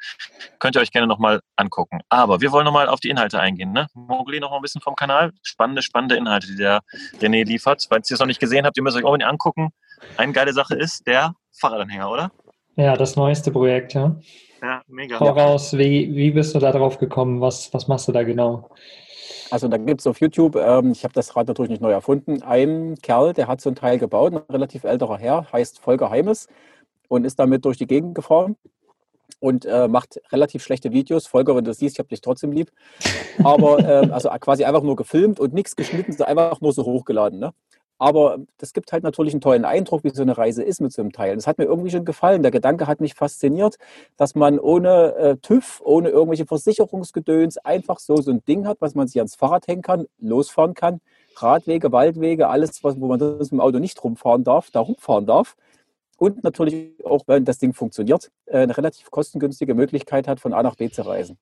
Könnt ihr euch gerne nochmal angucken. Aber wir wollen nochmal auf die Inhalte eingehen. Ne? Mogli noch mal ein bisschen vom Kanal. Spannende, spannende Inhalte, die der René liefert. Falls ihr es noch nicht gesehen habt, ihr müsst euch auch nicht angucken. Eine geile Sache ist der Fahrradanhänger, oder? Ja, das neueste Projekt, ja. Ja, mega. Voraus, wie, wie bist du da drauf gekommen? Was, was machst du da genau? Also da gibt es auf YouTube, ähm, ich habe das Rad natürlich nicht neu erfunden, einen Kerl, der hat so ein Teil gebaut, ein relativ älterer Herr, heißt Volker Heimes und ist damit durch die Gegend gefahren und äh, macht relativ schlechte Videos. Volker, wenn du das siehst, ich habe dich trotzdem lieb. Aber äh, also quasi einfach nur gefilmt und nichts geschnitten, sondern einfach nur so hochgeladen. Ne? Aber das gibt halt natürlich einen tollen Eindruck, wie so eine Reise ist mit so einem Teil. Das hat mir irgendwie schon gefallen. Der Gedanke hat mich fasziniert, dass man ohne äh, TÜV, ohne irgendwelche Versicherungsgedöns einfach so so ein Ding hat, was man sich ans Fahrrad hängen kann, losfahren kann. Radwege, Waldwege, alles, was, wo man das mit dem Auto nicht rumfahren darf, da rumfahren darf und natürlich auch, wenn das Ding funktioniert, äh, eine relativ kostengünstige Möglichkeit hat, von A nach B zu reisen.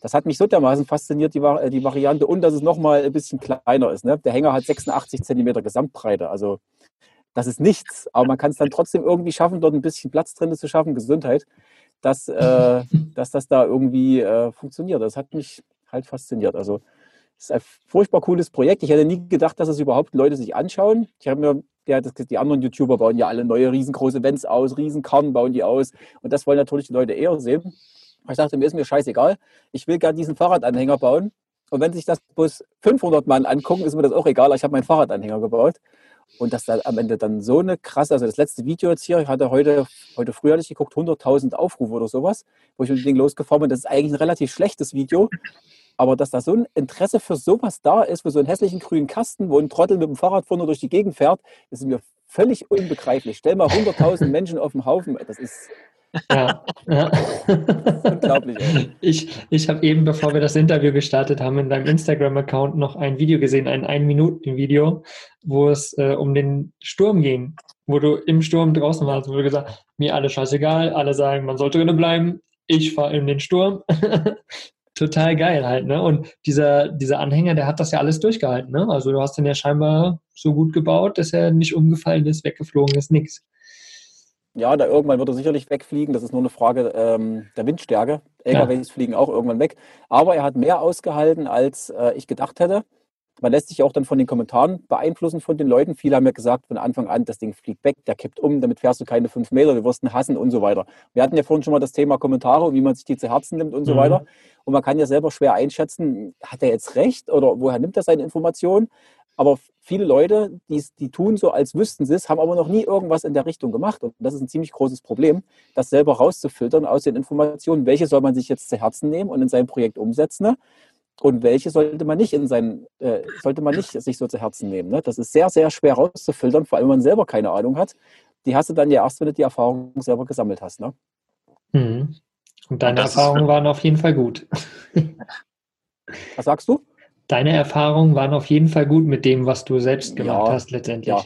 Das hat mich so dermaßen fasziniert, die, äh, die Variante, und dass es nochmal ein bisschen kleiner ist. Ne? Der Hänger hat 86 Zentimeter Gesamtbreite, also das ist nichts, aber man kann es dann trotzdem irgendwie schaffen, dort ein bisschen Platz drin zu schaffen, Gesundheit, dass, äh, dass das da irgendwie äh, funktioniert. Das hat mich halt fasziniert. Also es ist ein furchtbar cooles Projekt. Ich hätte nie gedacht, dass es überhaupt Leute sich anschauen. Ich habe mir ja, das, die anderen YouTuber bauen ja alle neue riesengroße Events aus, Riesenkarren bauen die aus. Und das wollen natürlich die Leute eher sehen. Ich dachte, mir ist mir scheißegal. Ich will gerne diesen Fahrradanhänger bauen. Und wenn sich das bloß 500 Mann angucken, ist mir das auch egal. Ich habe meinen Fahrradanhänger gebaut. Und dass da am Ende dann so eine krasse, also das letzte Video jetzt hier, ich hatte heute, heute früh hatte ich geguckt, 100.000 Aufrufe oder sowas, wo ich mit dem Ding losgefahren bin. Das ist eigentlich ein relativ schlechtes Video. Aber dass da so ein Interesse für sowas da ist, für so einen hässlichen grünen Kasten, wo ein Trottel mit dem Fahrrad vorne durch die Gegend fährt, ist mir völlig unbegreiflich. Stell mal 100.000 Menschen auf dem Haufen. Das ist ja, ja. Unglaublich. Ey. Ich, ich habe eben, bevor wir das Interview gestartet haben, in deinem Instagram-Account noch ein Video gesehen, ein Ein-Minuten-Video, wo es äh, um den Sturm ging, wo du im Sturm draußen warst, wo du gesagt hast, mir alles scheißegal, alle sagen, man sollte drinnen bleiben, ich fahre in den Sturm. total geil halt, ne? Und dieser, dieser Anhänger, der hat das ja alles durchgehalten, ne? Also du hast den ja scheinbar so gut gebaut, dass er nicht umgefallen ist, weggeflogen ist, nix. ja, da irgendwann wird er sicherlich wegfliegen. Das ist nur eine Frage ähm, der Windstärke. LKWs ja. fliegen auch irgendwann weg. Aber er hat mehr ausgehalten, als äh, ich gedacht hätte. Man lässt sich auch dann von den Kommentaren beeinflussen von den Leuten. Viele haben ja gesagt von Anfang an, das Ding fliegt weg, der kippt um, damit fährst du keine fünf Meter, du wirst ihn hassen und so weiter. Wir hatten ja vorhin schon mal das Thema Kommentare, wie man sich die zu Herzen nimmt und so mhm. weiter. Und man kann ja selber schwer einschätzen, hat er jetzt recht oder woher nimmt er seine Informationen? Aber viele Leute, die, die tun so, als wüssten sie es, haben aber noch nie irgendwas in der Richtung gemacht. Und das ist ein ziemlich großes Problem, das selber rauszufiltern aus den Informationen, welche soll man sich jetzt zu Herzen nehmen und in sein Projekt umsetzen. Und welche sollte man nicht in sein, äh, sollte man nicht sich so zu Herzen nehmen. Ne? Das ist sehr, sehr schwer rauszufiltern, vor allem wenn man selber keine Ahnung hat. Die hast du dann ja erst, wenn du die Erfahrung selber gesammelt hast. Ne? Mhm. Und deine Und Erfahrungen waren auf jeden Fall gut. Was sagst du? deine Erfahrungen waren auf jeden Fall gut mit dem, was du selbst gemacht ja, hast letztendlich. Ja,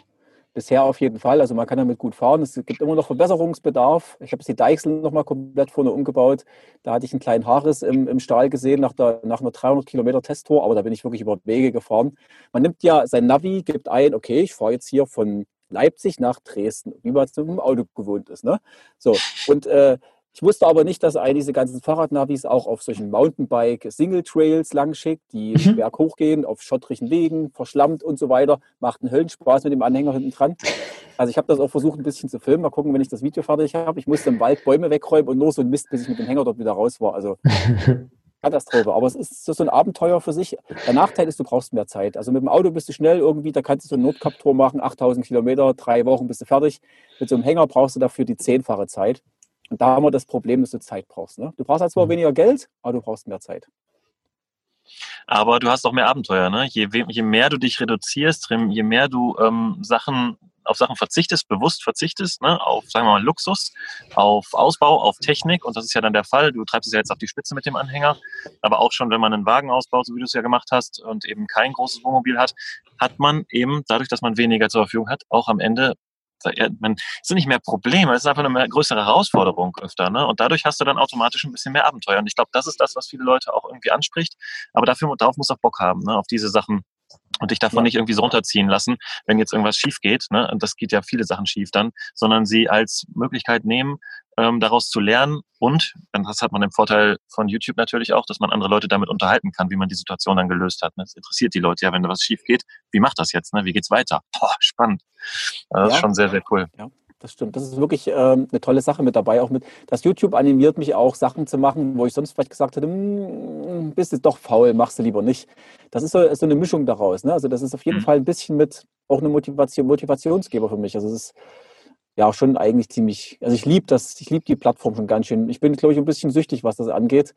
bisher auf jeden Fall. Also man kann damit gut fahren. Es gibt immer noch Verbesserungsbedarf. Ich habe jetzt die Deichsel nochmal komplett vorne umgebaut. Da hatte ich einen kleinen Haarriss im, im Stahl gesehen nach, der, nach einer 300 Kilometer Testtour, aber da bin ich wirklich über Wege gefahren. Man nimmt ja sein Navi, gibt ein, okay, ich fahre jetzt hier von Leipzig nach Dresden, wie man es im Auto gewohnt ist. Ne? So, und äh, ich wusste aber nicht, dass all diese ganzen Fahrradnavis auch auf solchen Mountainbike-Single-Trails langschickt, die mhm. berghoch gehen, auf schottrigen Wegen, verschlammt und so weiter. Macht einen Höllenspaß mit dem Anhänger hinten dran. Also ich habe das auch versucht, ein bisschen zu filmen. Mal gucken, wenn ich das Video fertig habe. Ich musste im Wald Bäume wegräumen und nur so ein Mist, bis ich mit dem Hänger dort wieder raus war. Also Katastrophe. Aber es ist so ein Abenteuer für sich. Der Nachteil ist, du brauchst mehr Zeit. Also mit dem Auto bist du schnell irgendwie, da kannst du so einen Notcup-Tour machen, 8000 Kilometer, drei Wochen bist du fertig. Mit so einem Hänger brauchst du dafür die zehnfache Zeit. Und da haben wir das Problem, dass du Zeit brauchst. Ne? Du brauchst halt zwar mhm. weniger Geld, aber du brauchst mehr Zeit. Aber du hast auch mehr Abenteuer. Ne? Je, je mehr du dich reduzierst, je mehr du ähm, Sachen auf Sachen verzichtest, bewusst verzichtest, ne, auf, sagen wir mal, Luxus, auf Ausbau, auf Technik, und das ist ja dann der Fall, du treibst es ja jetzt auf die Spitze mit dem Anhänger, aber auch schon, wenn man einen Wagen ausbaut, so wie du es ja gemacht hast, und eben kein großes Wohnmobil hat, hat man eben, dadurch, dass man weniger zur Verfügung hat, auch am Ende man, es sind nicht mehr Probleme, es ist einfach eine größere Herausforderung öfter. Ne? Und dadurch hast du dann automatisch ein bisschen mehr Abenteuer. Und ich glaube, das ist das, was viele Leute auch irgendwie anspricht. Aber dafür, darauf muss auch Bock haben, ne? auf diese Sachen und dich davon ja. nicht irgendwie so runterziehen lassen, wenn jetzt irgendwas schief geht. Ne? Und das geht ja viele Sachen schief dann, sondern sie als Möglichkeit nehmen, ähm, daraus zu lernen. Und das hat man den Vorteil von YouTube natürlich auch, dass man andere Leute damit unterhalten kann, wie man die Situation dann gelöst hat. Ne? Das interessiert die Leute ja, wenn da was schief geht. Wie macht das jetzt? Ne? Wie geht's weiter? Boah, spannend. Das ja. ist schon sehr, sehr cool. Ja. Das stimmt. Das ist wirklich ähm, eine tolle Sache mit dabei. Auch mit, das YouTube animiert mich auch, Sachen zu machen, wo ich sonst vielleicht gesagt hätte, hm, bist du doch faul, machst du lieber nicht. Das ist so, so eine Mischung daraus. Ne? Also das ist auf jeden mhm. Fall ein bisschen mit auch eine Motivation, Motivationsgeber für mich. Also es ist ja schon eigentlich ziemlich, also ich liebe das, ich liebe die Plattform schon ganz schön. Ich bin, glaube ich, ein bisschen süchtig, was das angeht.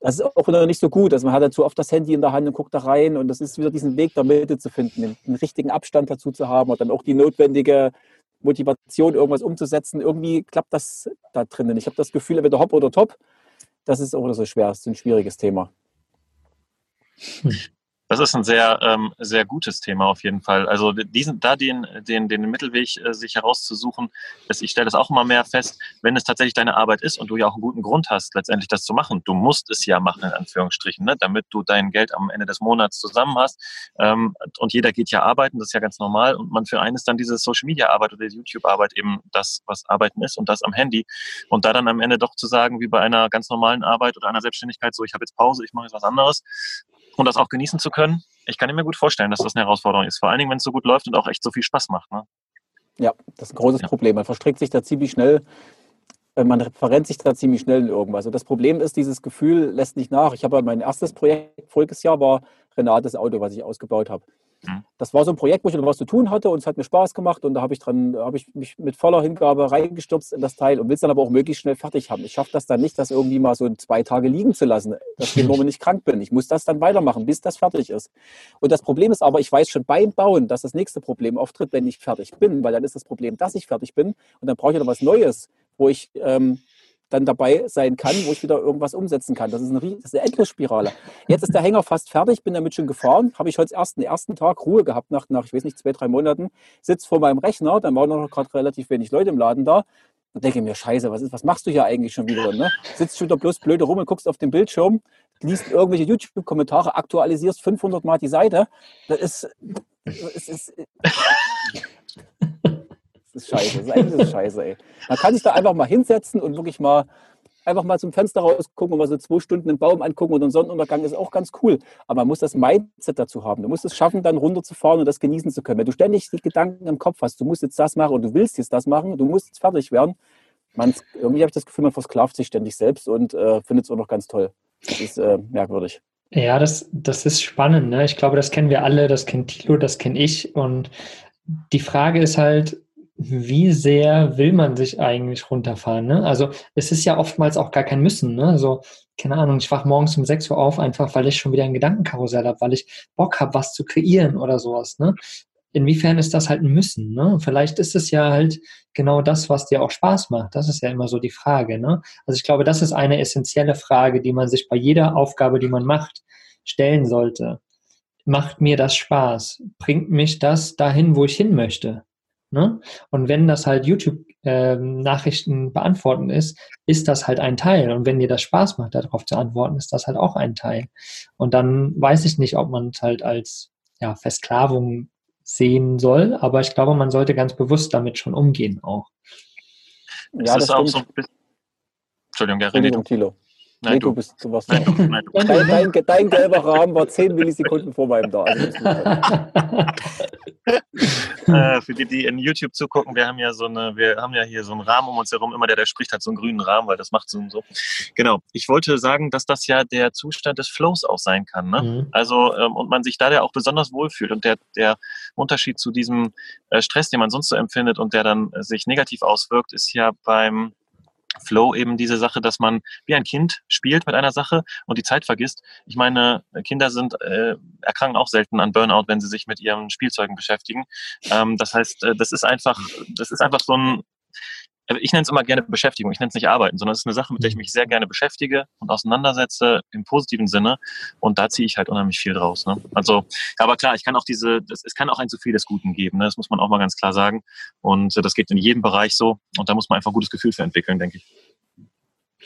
Das ist auch wieder nicht so gut. Also man hat dazu oft das Handy in der Hand und guckt da rein und das ist wieder diesen Weg der Mitte zu finden, den, den richtigen Abstand dazu zu haben und dann auch die notwendige Motivation, irgendwas umzusetzen. Irgendwie klappt das da drinnen. Ich habe das Gefühl, entweder hopp oder top. Das ist auch so schwer, das ist ein schwieriges Thema. Hm. Das ist ein sehr, ähm, sehr gutes Thema auf jeden Fall. Also diesen, da den, den, den Mittelweg äh, sich herauszusuchen, dass ich stelle das auch immer mehr fest, wenn es tatsächlich deine Arbeit ist und du ja auch einen guten Grund hast, letztendlich das zu machen. Du musst es ja machen, in Anführungsstrichen, ne? damit du dein Geld am Ende des Monats zusammen hast. Ähm, und jeder geht ja arbeiten, das ist ja ganz normal. Und man für einen ist dann diese Social Media Arbeit oder die YouTube Arbeit eben das, was Arbeiten ist und das am Handy. Und da dann am Ende doch zu sagen, wie bei einer ganz normalen Arbeit oder einer Selbstständigkeit, so ich habe jetzt Pause, ich mache jetzt was anderes, und das auch genießen zu können. Ich kann mir gut vorstellen, dass das eine Herausforderung ist. Vor allen Dingen, wenn es so gut läuft und auch echt so viel Spaß macht. Ne? Ja, das ist ein großes ja. Problem. Man verstrickt sich da ziemlich schnell, äh, man verrennt sich da ziemlich schnell in irgendwas. Und das Problem ist, dieses Gefühl lässt nicht nach. Ich habe mein erstes Projekt voriges Jahr war Renates Auto, was ich ausgebaut habe. Mhm. Das war so ein Projekt, wo ich noch was zu tun hatte und es hat mir Spaß gemacht und da habe ich dran, habe ich mich mit voller Hingabe reingestürzt in das Teil und will es dann aber auch möglichst schnell fertig haben. Ich schaffe das dann nicht, das irgendwie mal so zwei Tage liegen zu lassen, dass ich nur nicht krank bin. Ich muss das dann weitermachen, bis das fertig ist. Und das Problem ist aber, ich weiß schon beim Bauen, dass das nächste Problem auftritt, wenn ich fertig bin, weil dann ist das Problem, dass ich fertig bin und dann brauche ich noch was Neues, wo ich ähm, dann dabei sein kann, wo ich wieder irgendwas umsetzen kann. Das ist eine, das ist eine Endlosspirale. Jetzt ist der Hänger fast fertig, bin damit schon gefahren, habe ich heute erst den ersten Tag Ruhe gehabt, nach, nach, ich weiß nicht, zwei, drei Monaten, sitze vor meinem Rechner, dann waren noch gerade relativ wenig Leute im Laden da und denke mir, scheiße, was, ist, was machst du hier eigentlich schon wieder? Ne? Sitzt schon wieder bloß blöde rum und guckst auf den Bildschirm, liest irgendwelche YouTube-Kommentare, aktualisierst 500 Mal die Seite. Das ist, das ist, ist scheiße. Das ist eigentlich ist scheiße, ey. Man kann sich da einfach mal hinsetzen und wirklich mal einfach mal zum Fenster rausgucken und mal so zwei Stunden einen Baum angucken und einen Sonnenuntergang ist auch ganz cool. Aber man muss das Mindset dazu haben. Du musst es schaffen, dann runterzufahren und das genießen zu können. Wenn du ständig die Gedanken im Kopf hast, du musst jetzt das machen und du willst jetzt das machen, du musst jetzt fertig werden, man, irgendwie habe ich das Gefühl, man versklavt sich ständig selbst und äh, findet es auch noch ganz toll. Das ist äh, merkwürdig. Ja, das, das ist spannend. Ne? Ich glaube, das kennen wir alle, das kennt Tilo, das kenne ich. Und die Frage ist halt, wie sehr will man sich eigentlich runterfahren? Ne? Also es ist ja oftmals auch gar kein Müssen. Ne? Also keine Ahnung, ich wache morgens um 6 Uhr auf, einfach weil ich schon wieder ein Gedankenkarussell habe, weil ich Bock habe, was zu kreieren oder sowas. Ne? Inwiefern ist das halt ein Müssen? Ne? Vielleicht ist es ja halt genau das, was dir auch Spaß macht. Das ist ja immer so die Frage. Ne? Also ich glaube, das ist eine essentielle Frage, die man sich bei jeder Aufgabe, die man macht, stellen sollte. Macht mir das Spaß? Bringt mich das dahin, wo ich hin möchte? Ne? Und wenn das halt YouTube-Nachrichten ähm, beantworten ist, ist das halt ein Teil. Und wenn dir das Spaß macht, darauf zu antworten, ist das halt auch ein Teil. Und dann weiß ich nicht, ob man es halt als ja, Versklavung sehen soll, aber ich glaube, man sollte ganz bewusst damit schon umgehen auch. Ja, das, ist auch so ein bisschen. Entschuldigung, René, du. Nein, nee, du. du bist sowas. Nein, du, nein, du. Dein, dein, dein, gelber Rahmen war 10 Millisekunden vor meinem da. Also äh, für die, die in YouTube zugucken, wir haben ja so eine, wir haben ja hier so einen Rahmen um uns herum. Immer der, der spricht, hat so einen grünen Rahmen, weil das macht so und so. Genau. Ich wollte sagen, dass das ja der Zustand des Flows auch sein kann. Ne? Mhm. Also, ähm, und man sich da ja auch besonders wohlfühlt. Und der, der Unterschied zu diesem äh, Stress, den man sonst so empfindet und der dann äh, sich negativ auswirkt, ist ja beim Flow eben diese Sache, dass man wie ein Kind spielt mit einer Sache und die Zeit vergisst. Ich meine, Kinder sind äh, erkranken auch selten an Burnout, wenn sie sich mit ihren Spielzeugen beschäftigen. Ähm, das heißt, äh, das ist einfach, das ist einfach so ein ich nenne es immer gerne Beschäftigung, ich nenne es nicht Arbeiten, sondern es ist eine Sache, mit der ich mhm. mich sehr gerne beschäftige und auseinandersetze im positiven Sinne und da ziehe ich halt unheimlich viel draus. Ne? Also, aber klar, ich kann auch diese, das, es kann auch ein zu viel des Guten geben, ne? das muss man auch mal ganz klar sagen und äh, das geht in jedem Bereich so und da muss man einfach ein gutes Gefühl für entwickeln, denke ich.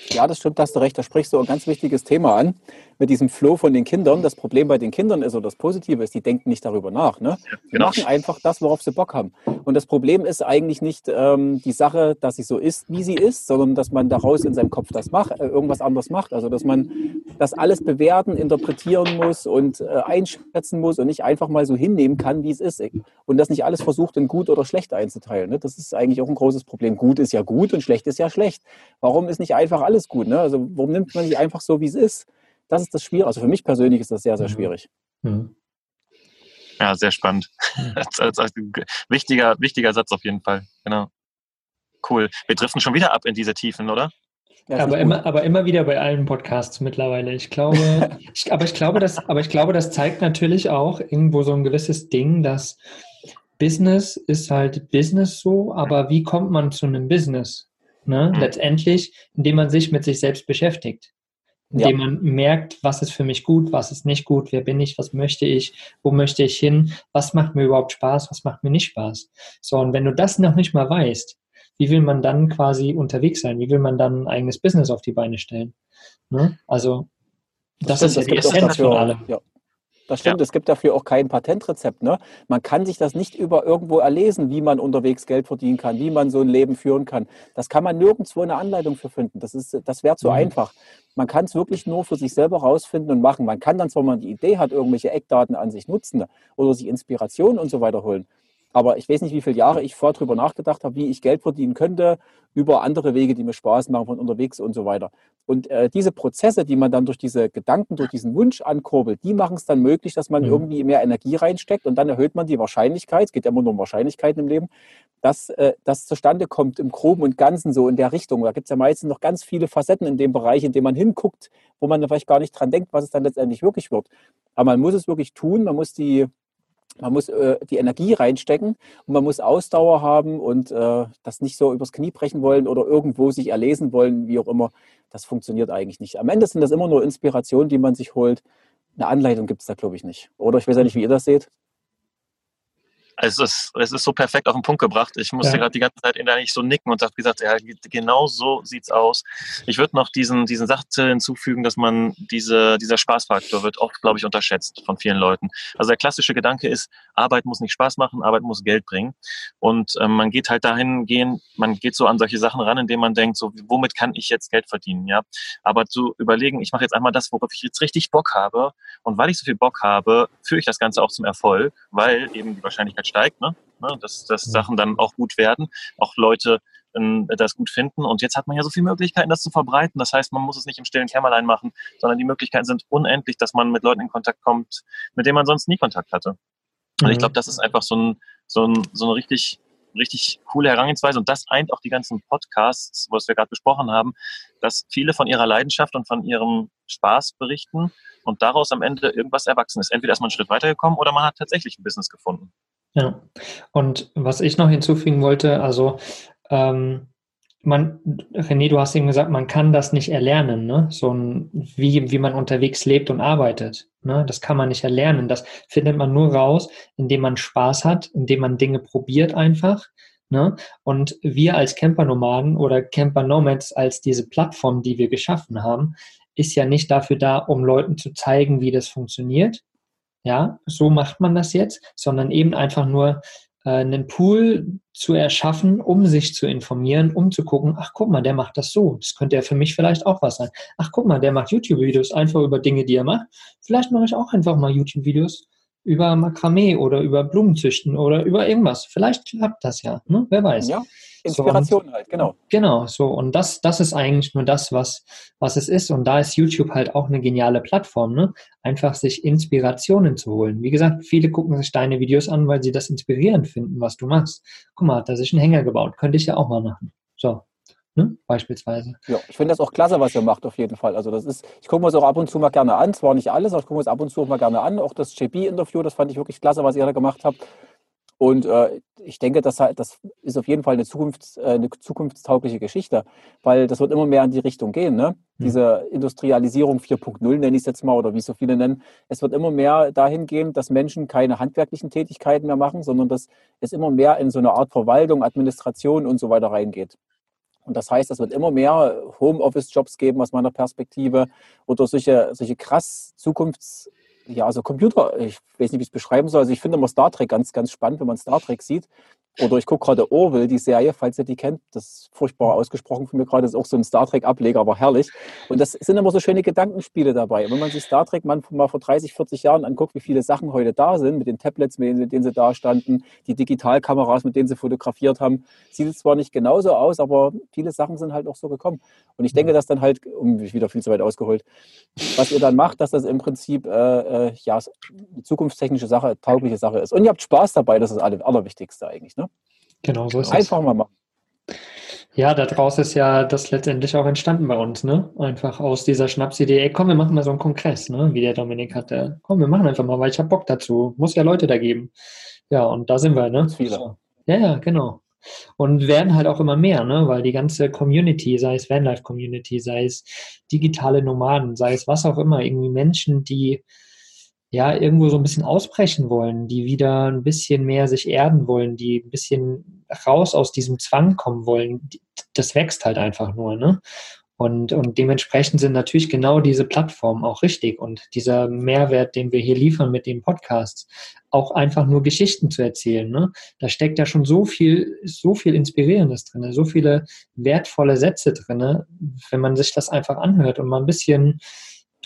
Ja, das stimmt, hast du recht. Da sprichst du ein ganz wichtiges Thema an mit diesem Flow von den Kindern. Das Problem bei den Kindern ist, oder das Positive ist, die denken nicht darüber nach. Ne? Die genau. machen einfach das, worauf sie Bock haben. Und das Problem ist eigentlich nicht ähm, die Sache, dass sie so ist, wie sie ist, sondern dass man daraus in seinem Kopf das macht, äh, irgendwas anderes macht. Also dass man das alles bewerten, interpretieren muss und äh, einschätzen muss und nicht einfach mal so hinnehmen kann, wie es ist. Und das nicht alles versucht, in gut oder schlecht einzuteilen. Ne? Das ist eigentlich auch ein großes Problem. Gut ist ja gut und schlecht ist ja schlecht. Warum ist nicht einfach alles gut? Ne? Also warum nimmt man nicht einfach so, wie es ist? Das ist das Schwierige. Also für mich persönlich ist das sehr, sehr mhm. schwierig. Mhm. Ja, sehr spannend. als wichtiger, wichtiger Satz auf jeden Fall. Genau. Cool. Wir driften schon wieder ab in diese Tiefen, oder? Ja, aber, immer, aber immer wieder bei allen Podcasts mittlerweile. Ich glaube, ich, aber, ich glaube, das, aber ich glaube, das zeigt natürlich auch irgendwo so ein gewisses Ding, dass Business ist halt Business so, aber wie kommt man zu einem Business? Ne? Mhm. Letztendlich, indem man sich mit sich selbst beschäftigt indem ja. man merkt, was ist für mich gut, was ist nicht gut, wer bin ich, was möchte ich, wo möchte ich hin, was macht mir überhaupt Spaß, was macht mir nicht Spaß. So, und wenn du das noch nicht mal weißt, wie will man dann quasi unterwegs sein? Wie will man dann ein eigenes Business auf die Beine stellen? Ne? Also, das, das ist ja die Essenz von allem. Ja. Das stimmt, ja. es gibt dafür auch kein Patentrezept. Ne? Man kann sich das nicht über irgendwo erlesen, wie man unterwegs Geld verdienen kann, wie man so ein Leben führen kann. Das kann man nirgendwo eine Anleitung für finden. Das, das wäre zu mhm. einfach. Man kann es wirklich nur für sich selber rausfinden und machen. Man kann dann wenn man die Idee hat, irgendwelche Eckdaten an sich nutzen oder sich Inspiration und so weiter holen. Aber ich weiß nicht, wie viele Jahre ich vorher darüber nachgedacht habe, wie ich Geld verdienen könnte über andere Wege, die mir Spaß machen, von unterwegs und so weiter. Und äh, diese Prozesse, die man dann durch diese Gedanken, durch diesen Wunsch ankurbelt, die machen es dann möglich, dass man mhm. irgendwie mehr Energie reinsteckt und dann erhöht man die Wahrscheinlichkeit, es geht ja immer nur um Wahrscheinlichkeiten im Leben, dass äh, das zustande kommt im Groben und Ganzen so in der Richtung. Da gibt es ja meistens noch ganz viele Facetten in dem Bereich, in dem man hinguckt, wo man vielleicht gar nicht dran denkt, was es dann letztendlich wirklich wird. Aber man muss es wirklich tun, man muss die man muss äh, die Energie reinstecken und man muss Ausdauer haben und äh, das nicht so übers Knie brechen wollen oder irgendwo sich erlesen wollen, wie auch immer. Das funktioniert eigentlich nicht. Am Ende sind das immer nur Inspirationen, die man sich holt. Eine Anleitung gibt es da, glaube ich, nicht. Oder ich weiß ja nicht, wie ihr das seht. Es ist, es ist so perfekt auf den Punkt gebracht. Ich musste ja. gerade die ganze Zeit innerlich so nicken und habe gesagt, ja, genau so sieht's aus. Ich würde noch diesen, diesen Satz hinzufügen, dass man diese, dieser Spaßfaktor wird oft, glaube ich, unterschätzt von vielen Leuten. Also der klassische Gedanke ist, Arbeit muss nicht Spaß machen, Arbeit muss Geld bringen. Und ähm, man geht halt dahin gehen, man geht so an solche Sachen ran, indem man denkt, so, womit kann ich jetzt Geld verdienen, ja? Aber zu überlegen, ich mache jetzt einmal das, worauf ich jetzt richtig Bock habe. Und weil ich so viel Bock habe, führe ich das Ganze auch zum Erfolg, weil eben die Wahrscheinlichkeit steigt, ne? ne? Dass, dass Sachen dann auch gut werden, auch Leute ähm, das gut finden. Und jetzt hat man ja so viele Möglichkeiten, das zu verbreiten. Das heißt, man muss es nicht im stillen Kämmerlein machen, sondern die Möglichkeiten sind unendlich, dass man mit Leuten in Kontakt kommt, mit denen man sonst nie Kontakt hatte. Und mhm. ich glaube, das ist einfach so, ein, so, ein, so eine richtig, richtig coole Herangehensweise. Und das eint auch die ganzen Podcasts, was wir gerade besprochen haben, dass viele von ihrer Leidenschaft und von ihrem Spaß berichten und daraus am Ende irgendwas erwachsen ist. Entweder ist man einen Schritt weitergekommen oder man hat tatsächlich ein Business gefunden. Ja, und was ich noch hinzufügen wollte, also ähm, man, René, du hast eben gesagt, man kann das nicht erlernen, ne? So ein, wie, wie man unterwegs lebt und arbeitet. Ne? Das kann man nicht erlernen. Das findet man nur raus, indem man Spaß hat, indem man Dinge probiert einfach. Ne? Und wir als Camper-Nomaden oder Camper-Nomads als diese Plattform, die wir geschaffen haben, ist ja nicht dafür da, um Leuten zu zeigen, wie das funktioniert. Ja, so macht man das jetzt, sondern eben einfach nur äh, einen Pool zu erschaffen, um sich zu informieren, um zu gucken, ach guck mal, der macht das so. Das könnte ja für mich vielleicht auch was sein. Ach guck mal, der macht YouTube-Videos einfach über Dinge, die er macht. Vielleicht mache ich auch einfach mal YouTube-Videos über Makramee oder über Blumenzüchten oder über irgendwas. Vielleicht klappt das ja, ne? wer weiß. Ja, Inspiration so, halt, genau. Genau, so. Und das, das ist eigentlich nur das, was, was es ist. Und da ist YouTube halt auch eine geniale Plattform, ne? Einfach sich Inspirationen zu holen. Wie gesagt, viele gucken sich deine Videos an, weil sie das inspirierend finden, was du machst. Guck mal, hat er sich einen Hänger gebaut. Könnte ich ja auch mal machen. So. Ne? Beispielsweise. Ja, ich finde das auch klasse, was ihr macht, auf jeden Fall. Also das ist, ich gucke mir es auch ab und zu mal gerne an, zwar nicht alles, aber ich gucke mir es ab und zu auch mal gerne an. Auch das JP-Interview, das fand ich wirklich klasse, was ihr da gemacht habt. Und äh, ich denke, das, das ist auf jeden Fall eine, Zukunfts-, äh, eine zukunftstaugliche Geschichte, weil das wird immer mehr in die Richtung gehen. Ne? Mhm. Diese Industrialisierung 4.0 nenne ich es jetzt mal oder wie so viele nennen. Es wird immer mehr dahin gehen, dass Menschen keine handwerklichen Tätigkeiten mehr machen, sondern dass es immer mehr in so eine Art Verwaltung, Administration und so weiter reingeht. Und das heißt, es wird immer mehr Homeoffice-Jobs geben aus meiner Perspektive oder solche, solche krass Zukunfts- ja, also Computer, ich weiß nicht, wie ich es beschreiben soll. Also ich finde immer Star Trek ganz, ganz spannend, wenn man Star Trek sieht. Oder ich gucke gerade Orville, die Serie, falls ihr die kennt. Das ist furchtbar ausgesprochen von mir gerade. Das ist auch so ein Star Trek-Ableger, aber herrlich. Und das sind immer so schöne Gedankenspiele dabei. Und wenn man sich Star Trek mal vor 30, 40 Jahren anguckt, wie viele Sachen heute da sind, mit den Tablets, mit denen sie da standen, die Digitalkameras, mit denen sie fotografiert haben, sieht es zwar nicht genauso aus, aber viele Sachen sind halt auch so gekommen. Und ich denke, dass dann halt, um wieder viel zu weit ausgeholt, was ihr dann macht, dass das im Prinzip äh, äh ja, eine zukunftstechnische Sache, taugliche Sache ist. Und ihr habt Spaß dabei, das ist das Allerwichtigste eigentlich. Ne? Genau, so ist Einfach es. mal machen. Ja, daraus ist ja das letztendlich auch entstanden bei uns, ne? Einfach aus dieser Schnapsidee, ey, komm, wir machen mal so einen Kongress, ne? Wie der Dominik hatte. Komm, wir machen einfach mal, weil ich habe Bock dazu. Muss ja Leute da geben. Ja, und da sind wir, ne? Viele. Ja, ja, genau. Und werden halt auch immer mehr, ne? Weil die ganze Community, sei es Vanlife-Community, sei es digitale Nomaden, sei es was auch immer, irgendwie Menschen, die ja irgendwo so ein bisschen ausbrechen wollen, die wieder ein bisschen mehr sich erden wollen, die ein bisschen raus aus diesem Zwang kommen wollen, das wächst halt einfach nur, ne? Und, und dementsprechend sind natürlich genau diese Plattformen auch richtig und dieser Mehrwert, den wir hier liefern mit dem Podcast, auch einfach nur Geschichten zu erzählen. Ne? Da steckt ja schon so viel, so viel Inspirierendes drin, so viele wertvolle Sätze drin, wenn man sich das einfach anhört und mal ein bisschen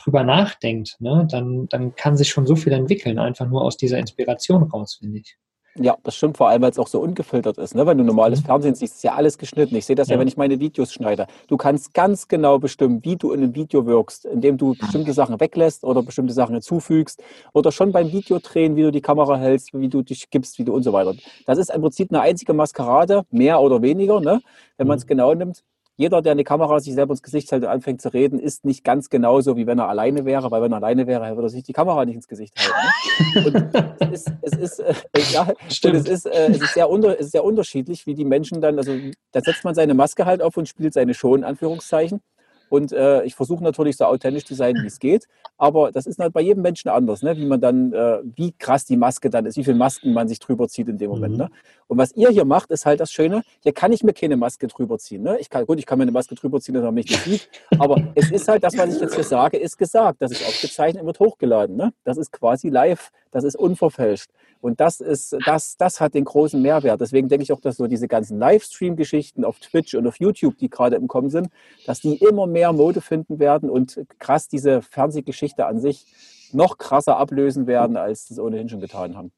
drüber nachdenkt, ne, dann, dann kann sich schon so viel entwickeln, einfach nur aus dieser Inspiration raus, finde ich. Ja, das stimmt, vor allem, weil es auch so ungefiltert ist. Ne? Wenn du normales mhm. Fernsehen siehst, ist ja alles geschnitten. Ich sehe das ja. ja. wenn ich meine Videos schneide. Du kannst ganz genau bestimmen, wie du in einem Video wirkst, indem du bestimmte Sachen weglässt oder bestimmte Sachen hinzufügst oder schon beim Videodrehen, wie du die Kamera hältst, wie du dich gibst, wie du und so weiter. Das ist im Prinzip eine einzige Maskerade, mehr oder weniger, ne? wenn man es mhm. genau nimmt jeder, der eine Kamera sich selber ins Gesicht hält und anfängt zu reden, ist nicht ganz genauso, wie wenn er alleine wäre, weil wenn er alleine wäre, würde er sich die Kamera nicht ins Gesicht halten. Ne? Und es ist, es ist, äh, ja, Stimmt. es ist, äh, es, ist sehr unter, es ist sehr unterschiedlich, wie die Menschen dann, also da setzt man seine Maske halt auf und spielt seine Show in Anführungszeichen. Und äh, ich versuche natürlich so authentisch zu sein, wie es geht. Aber das ist halt bei jedem Menschen anders, ne? wie man dann, äh, wie krass die Maske dann ist, wie viele Masken man sich drüber zieht in dem Moment. Mhm. Ne? Und was ihr hier macht, ist halt das Schöne, hier kann ich mir keine Maske drüber ziehen. Ne? Ich kann, gut, ich kann mir eine Maske drüber ziehen, dass man mich nicht sieht. Aber es ist halt, das, was ich jetzt hier sage, ist gesagt. Das ist aufgezeichnet, wird hochgeladen. Ne? Das ist quasi live, das ist unverfälscht. Und das ist, das, das hat den großen Mehrwert. Deswegen denke ich auch, dass so diese ganzen Livestream-Geschichten auf Twitch und auf YouTube, die gerade im Kommen sind, dass die immer mehr Mode finden werden und krass diese Fernsehgeschichte an sich noch krasser ablösen werden, als sie es ohnehin schon getan haben.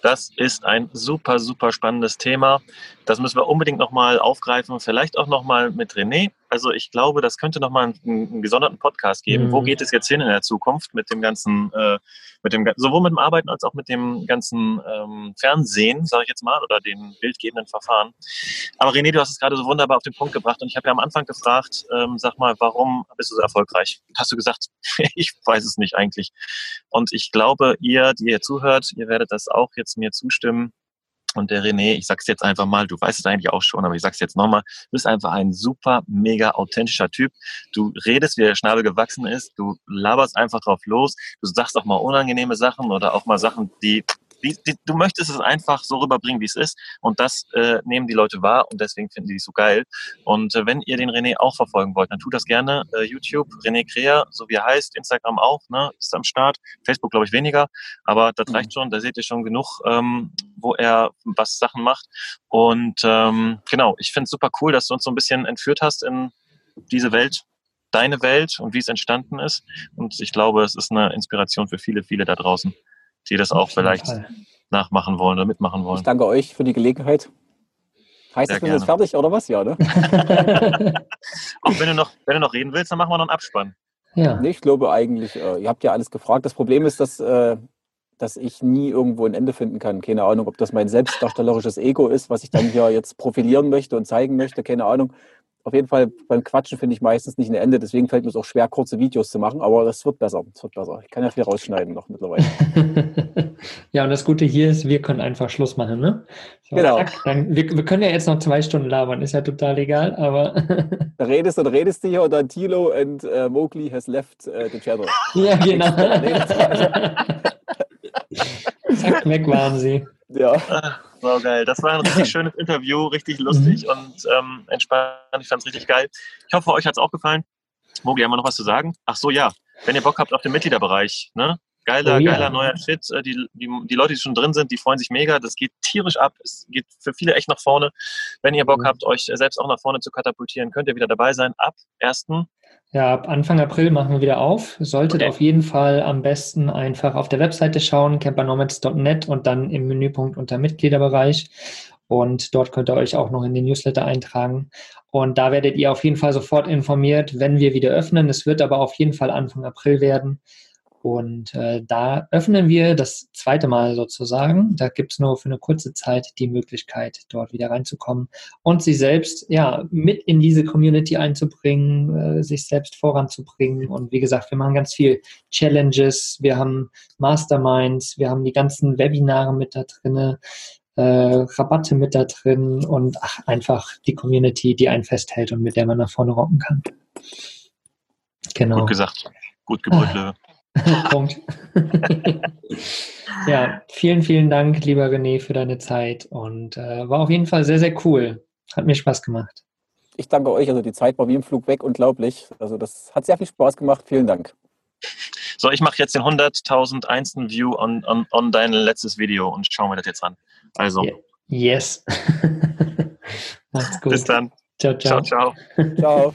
Das ist ein super, super spannendes Thema. Das müssen wir unbedingt nochmal aufgreifen, vielleicht auch nochmal mit René. Also ich glaube, das könnte nochmal einen, einen gesonderten Podcast geben. Mhm. Wo geht es jetzt hin in der Zukunft mit dem ganzen, äh, mit dem, sowohl mit dem Arbeiten als auch mit dem ganzen ähm, Fernsehen, sage ich jetzt mal, oder den bildgebenden Verfahren. Aber René, du hast es gerade so wunderbar auf den Punkt gebracht und ich habe ja am Anfang gefragt, ähm, sag mal, warum bist du so erfolgreich? Hast du gesagt, ich weiß es nicht eigentlich. Und ich glaube, ihr, die ihr zuhört, ihr werdet das auch jetzt mir zustimmen und der René, ich sag's jetzt einfach mal, du weißt es eigentlich auch schon, aber ich sag's jetzt nochmal, du bist einfach ein super, mega authentischer Typ. Du redest, wie der Schnabel gewachsen ist, du laberst einfach drauf los, du sagst auch mal unangenehme Sachen oder auch mal Sachen, die die, die, du möchtest es einfach so rüberbringen, wie es ist. Und das äh, nehmen die Leute wahr und deswegen finden die es so geil. Und äh, wenn ihr den René auch verfolgen wollt, dann tut das gerne. Äh, YouTube, René Krea, so wie er heißt, Instagram auch, ne, ist am Start. Facebook glaube ich weniger, aber das mhm. reicht schon. Da seht ihr schon genug, ähm, wo er was Sachen macht. Und ähm, genau, ich finde es super cool, dass du uns so ein bisschen entführt hast in diese Welt, deine Welt und wie es entstanden ist. Und ich glaube, es ist eine Inspiration für viele, viele da draußen die das auch vielleicht Fall. nachmachen wollen oder mitmachen wollen. Ich danke euch für die Gelegenheit. Heißt Sehr das, wir sind jetzt fertig oder was? Ja, ne? auch wenn du, noch, wenn du noch reden willst, dann machen wir noch einen Abspann. Ja. Nee, ich glaube eigentlich, äh, ihr habt ja alles gefragt. Das Problem ist, dass, äh, dass ich nie irgendwo ein Ende finden kann. Keine Ahnung, ob das mein selbstdarstellerisches Ego ist, was ich dann hier jetzt profilieren möchte und zeigen möchte. Keine Ahnung auf jeden Fall beim Quatschen finde ich meistens nicht ein Ende. Deswegen fällt mir es auch schwer, kurze Videos zu machen. Aber das wird besser. Das wird besser. Ich kann ja viel rausschneiden noch mittlerweile. ja, und das Gute hier ist, wir können einfach Schluss machen. Ne? So, genau. Dann, wir, wir, können ja jetzt noch zwei Stunden labern. Ist ja total egal. Aber da redest und redest du hier und dann Tilo and uh, Mowgli has left uh, the channel. Ja, genau. Zack, weg waren sie. Ja. So geil. Das war ein richtig schönes Interview, richtig lustig mhm. und ähm, entspannt. Ich fand es richtig geil. Ich hoffe, euch hat es auch gefallen. Mogi, haben wir noch was zu sagen? Ach so, ja. Wenn ihr Bock habt auf den Mitgliederbereich, ne? Geiler, oh, ja. geiler neuer Shit. Äh, die, die, die Leute, die schon drin sind, die freuen sich mega. Das geht tierisch ab. Es geht für viele echt nach vorne. Wenn ihr Bock mhm. habt, euch selbst auch nach vorne zu katapultieren, könnt ihr wieder dabei sein. Ab 1. Ja, ab Anfang April machen wir wieder auf. Solltet okay. auf jeden Fall am besten einfach auf der Webseite schauen, campernomads.net und dann im Menüpunkt unter Mitgliederbereich. Und dort könnt ihr euch auch noch in den Newsletter eintragen. Und da werdet ihr auf jeden Fall sofort informiert, wenn wir wieder öffnen. Es wird aber auf jeden Fall Anfang April werden. Und äh, da öffnen wir das zweite Mal sozusagen. Da gibt es nur für eine kurze Zeit die Möglichkeit, dort wieder reinzukommen und sich selbst ja mit in diese Community einzubringen, äh, sich selbst voranzubringen. Und wie gesagt, wir machen ganz viel Challenges, wir haben Masterminds, wir haben die ganzen Webinare mit da drin, äh, Rabatte mit da drin und ach, einfach die Community, die einen festhält und mit der man nach vorne rocken kann. Genau. Gut gesagt. Gut gebrüllt, Löwe. Punkt. ja, vielen, vielen Dank, lieber René, für deine Zeit und äh, war auf jeden Fall sehr, sehr cool. Hat mir Spaß gemacht. Ich danke euch. Also die Zeit war wie im Flug weg, unglaublich. Also das hat sehr viel Spaß gemacht. Vielen Dank. So, ich mache jetzt den 100.000 einsten View on, on, on dein letztes Video und schauen wir das jetzt an. Also. Yes. Macht's gut. Bis dann. Ciao, ciao. Ciao, ciao. ciao.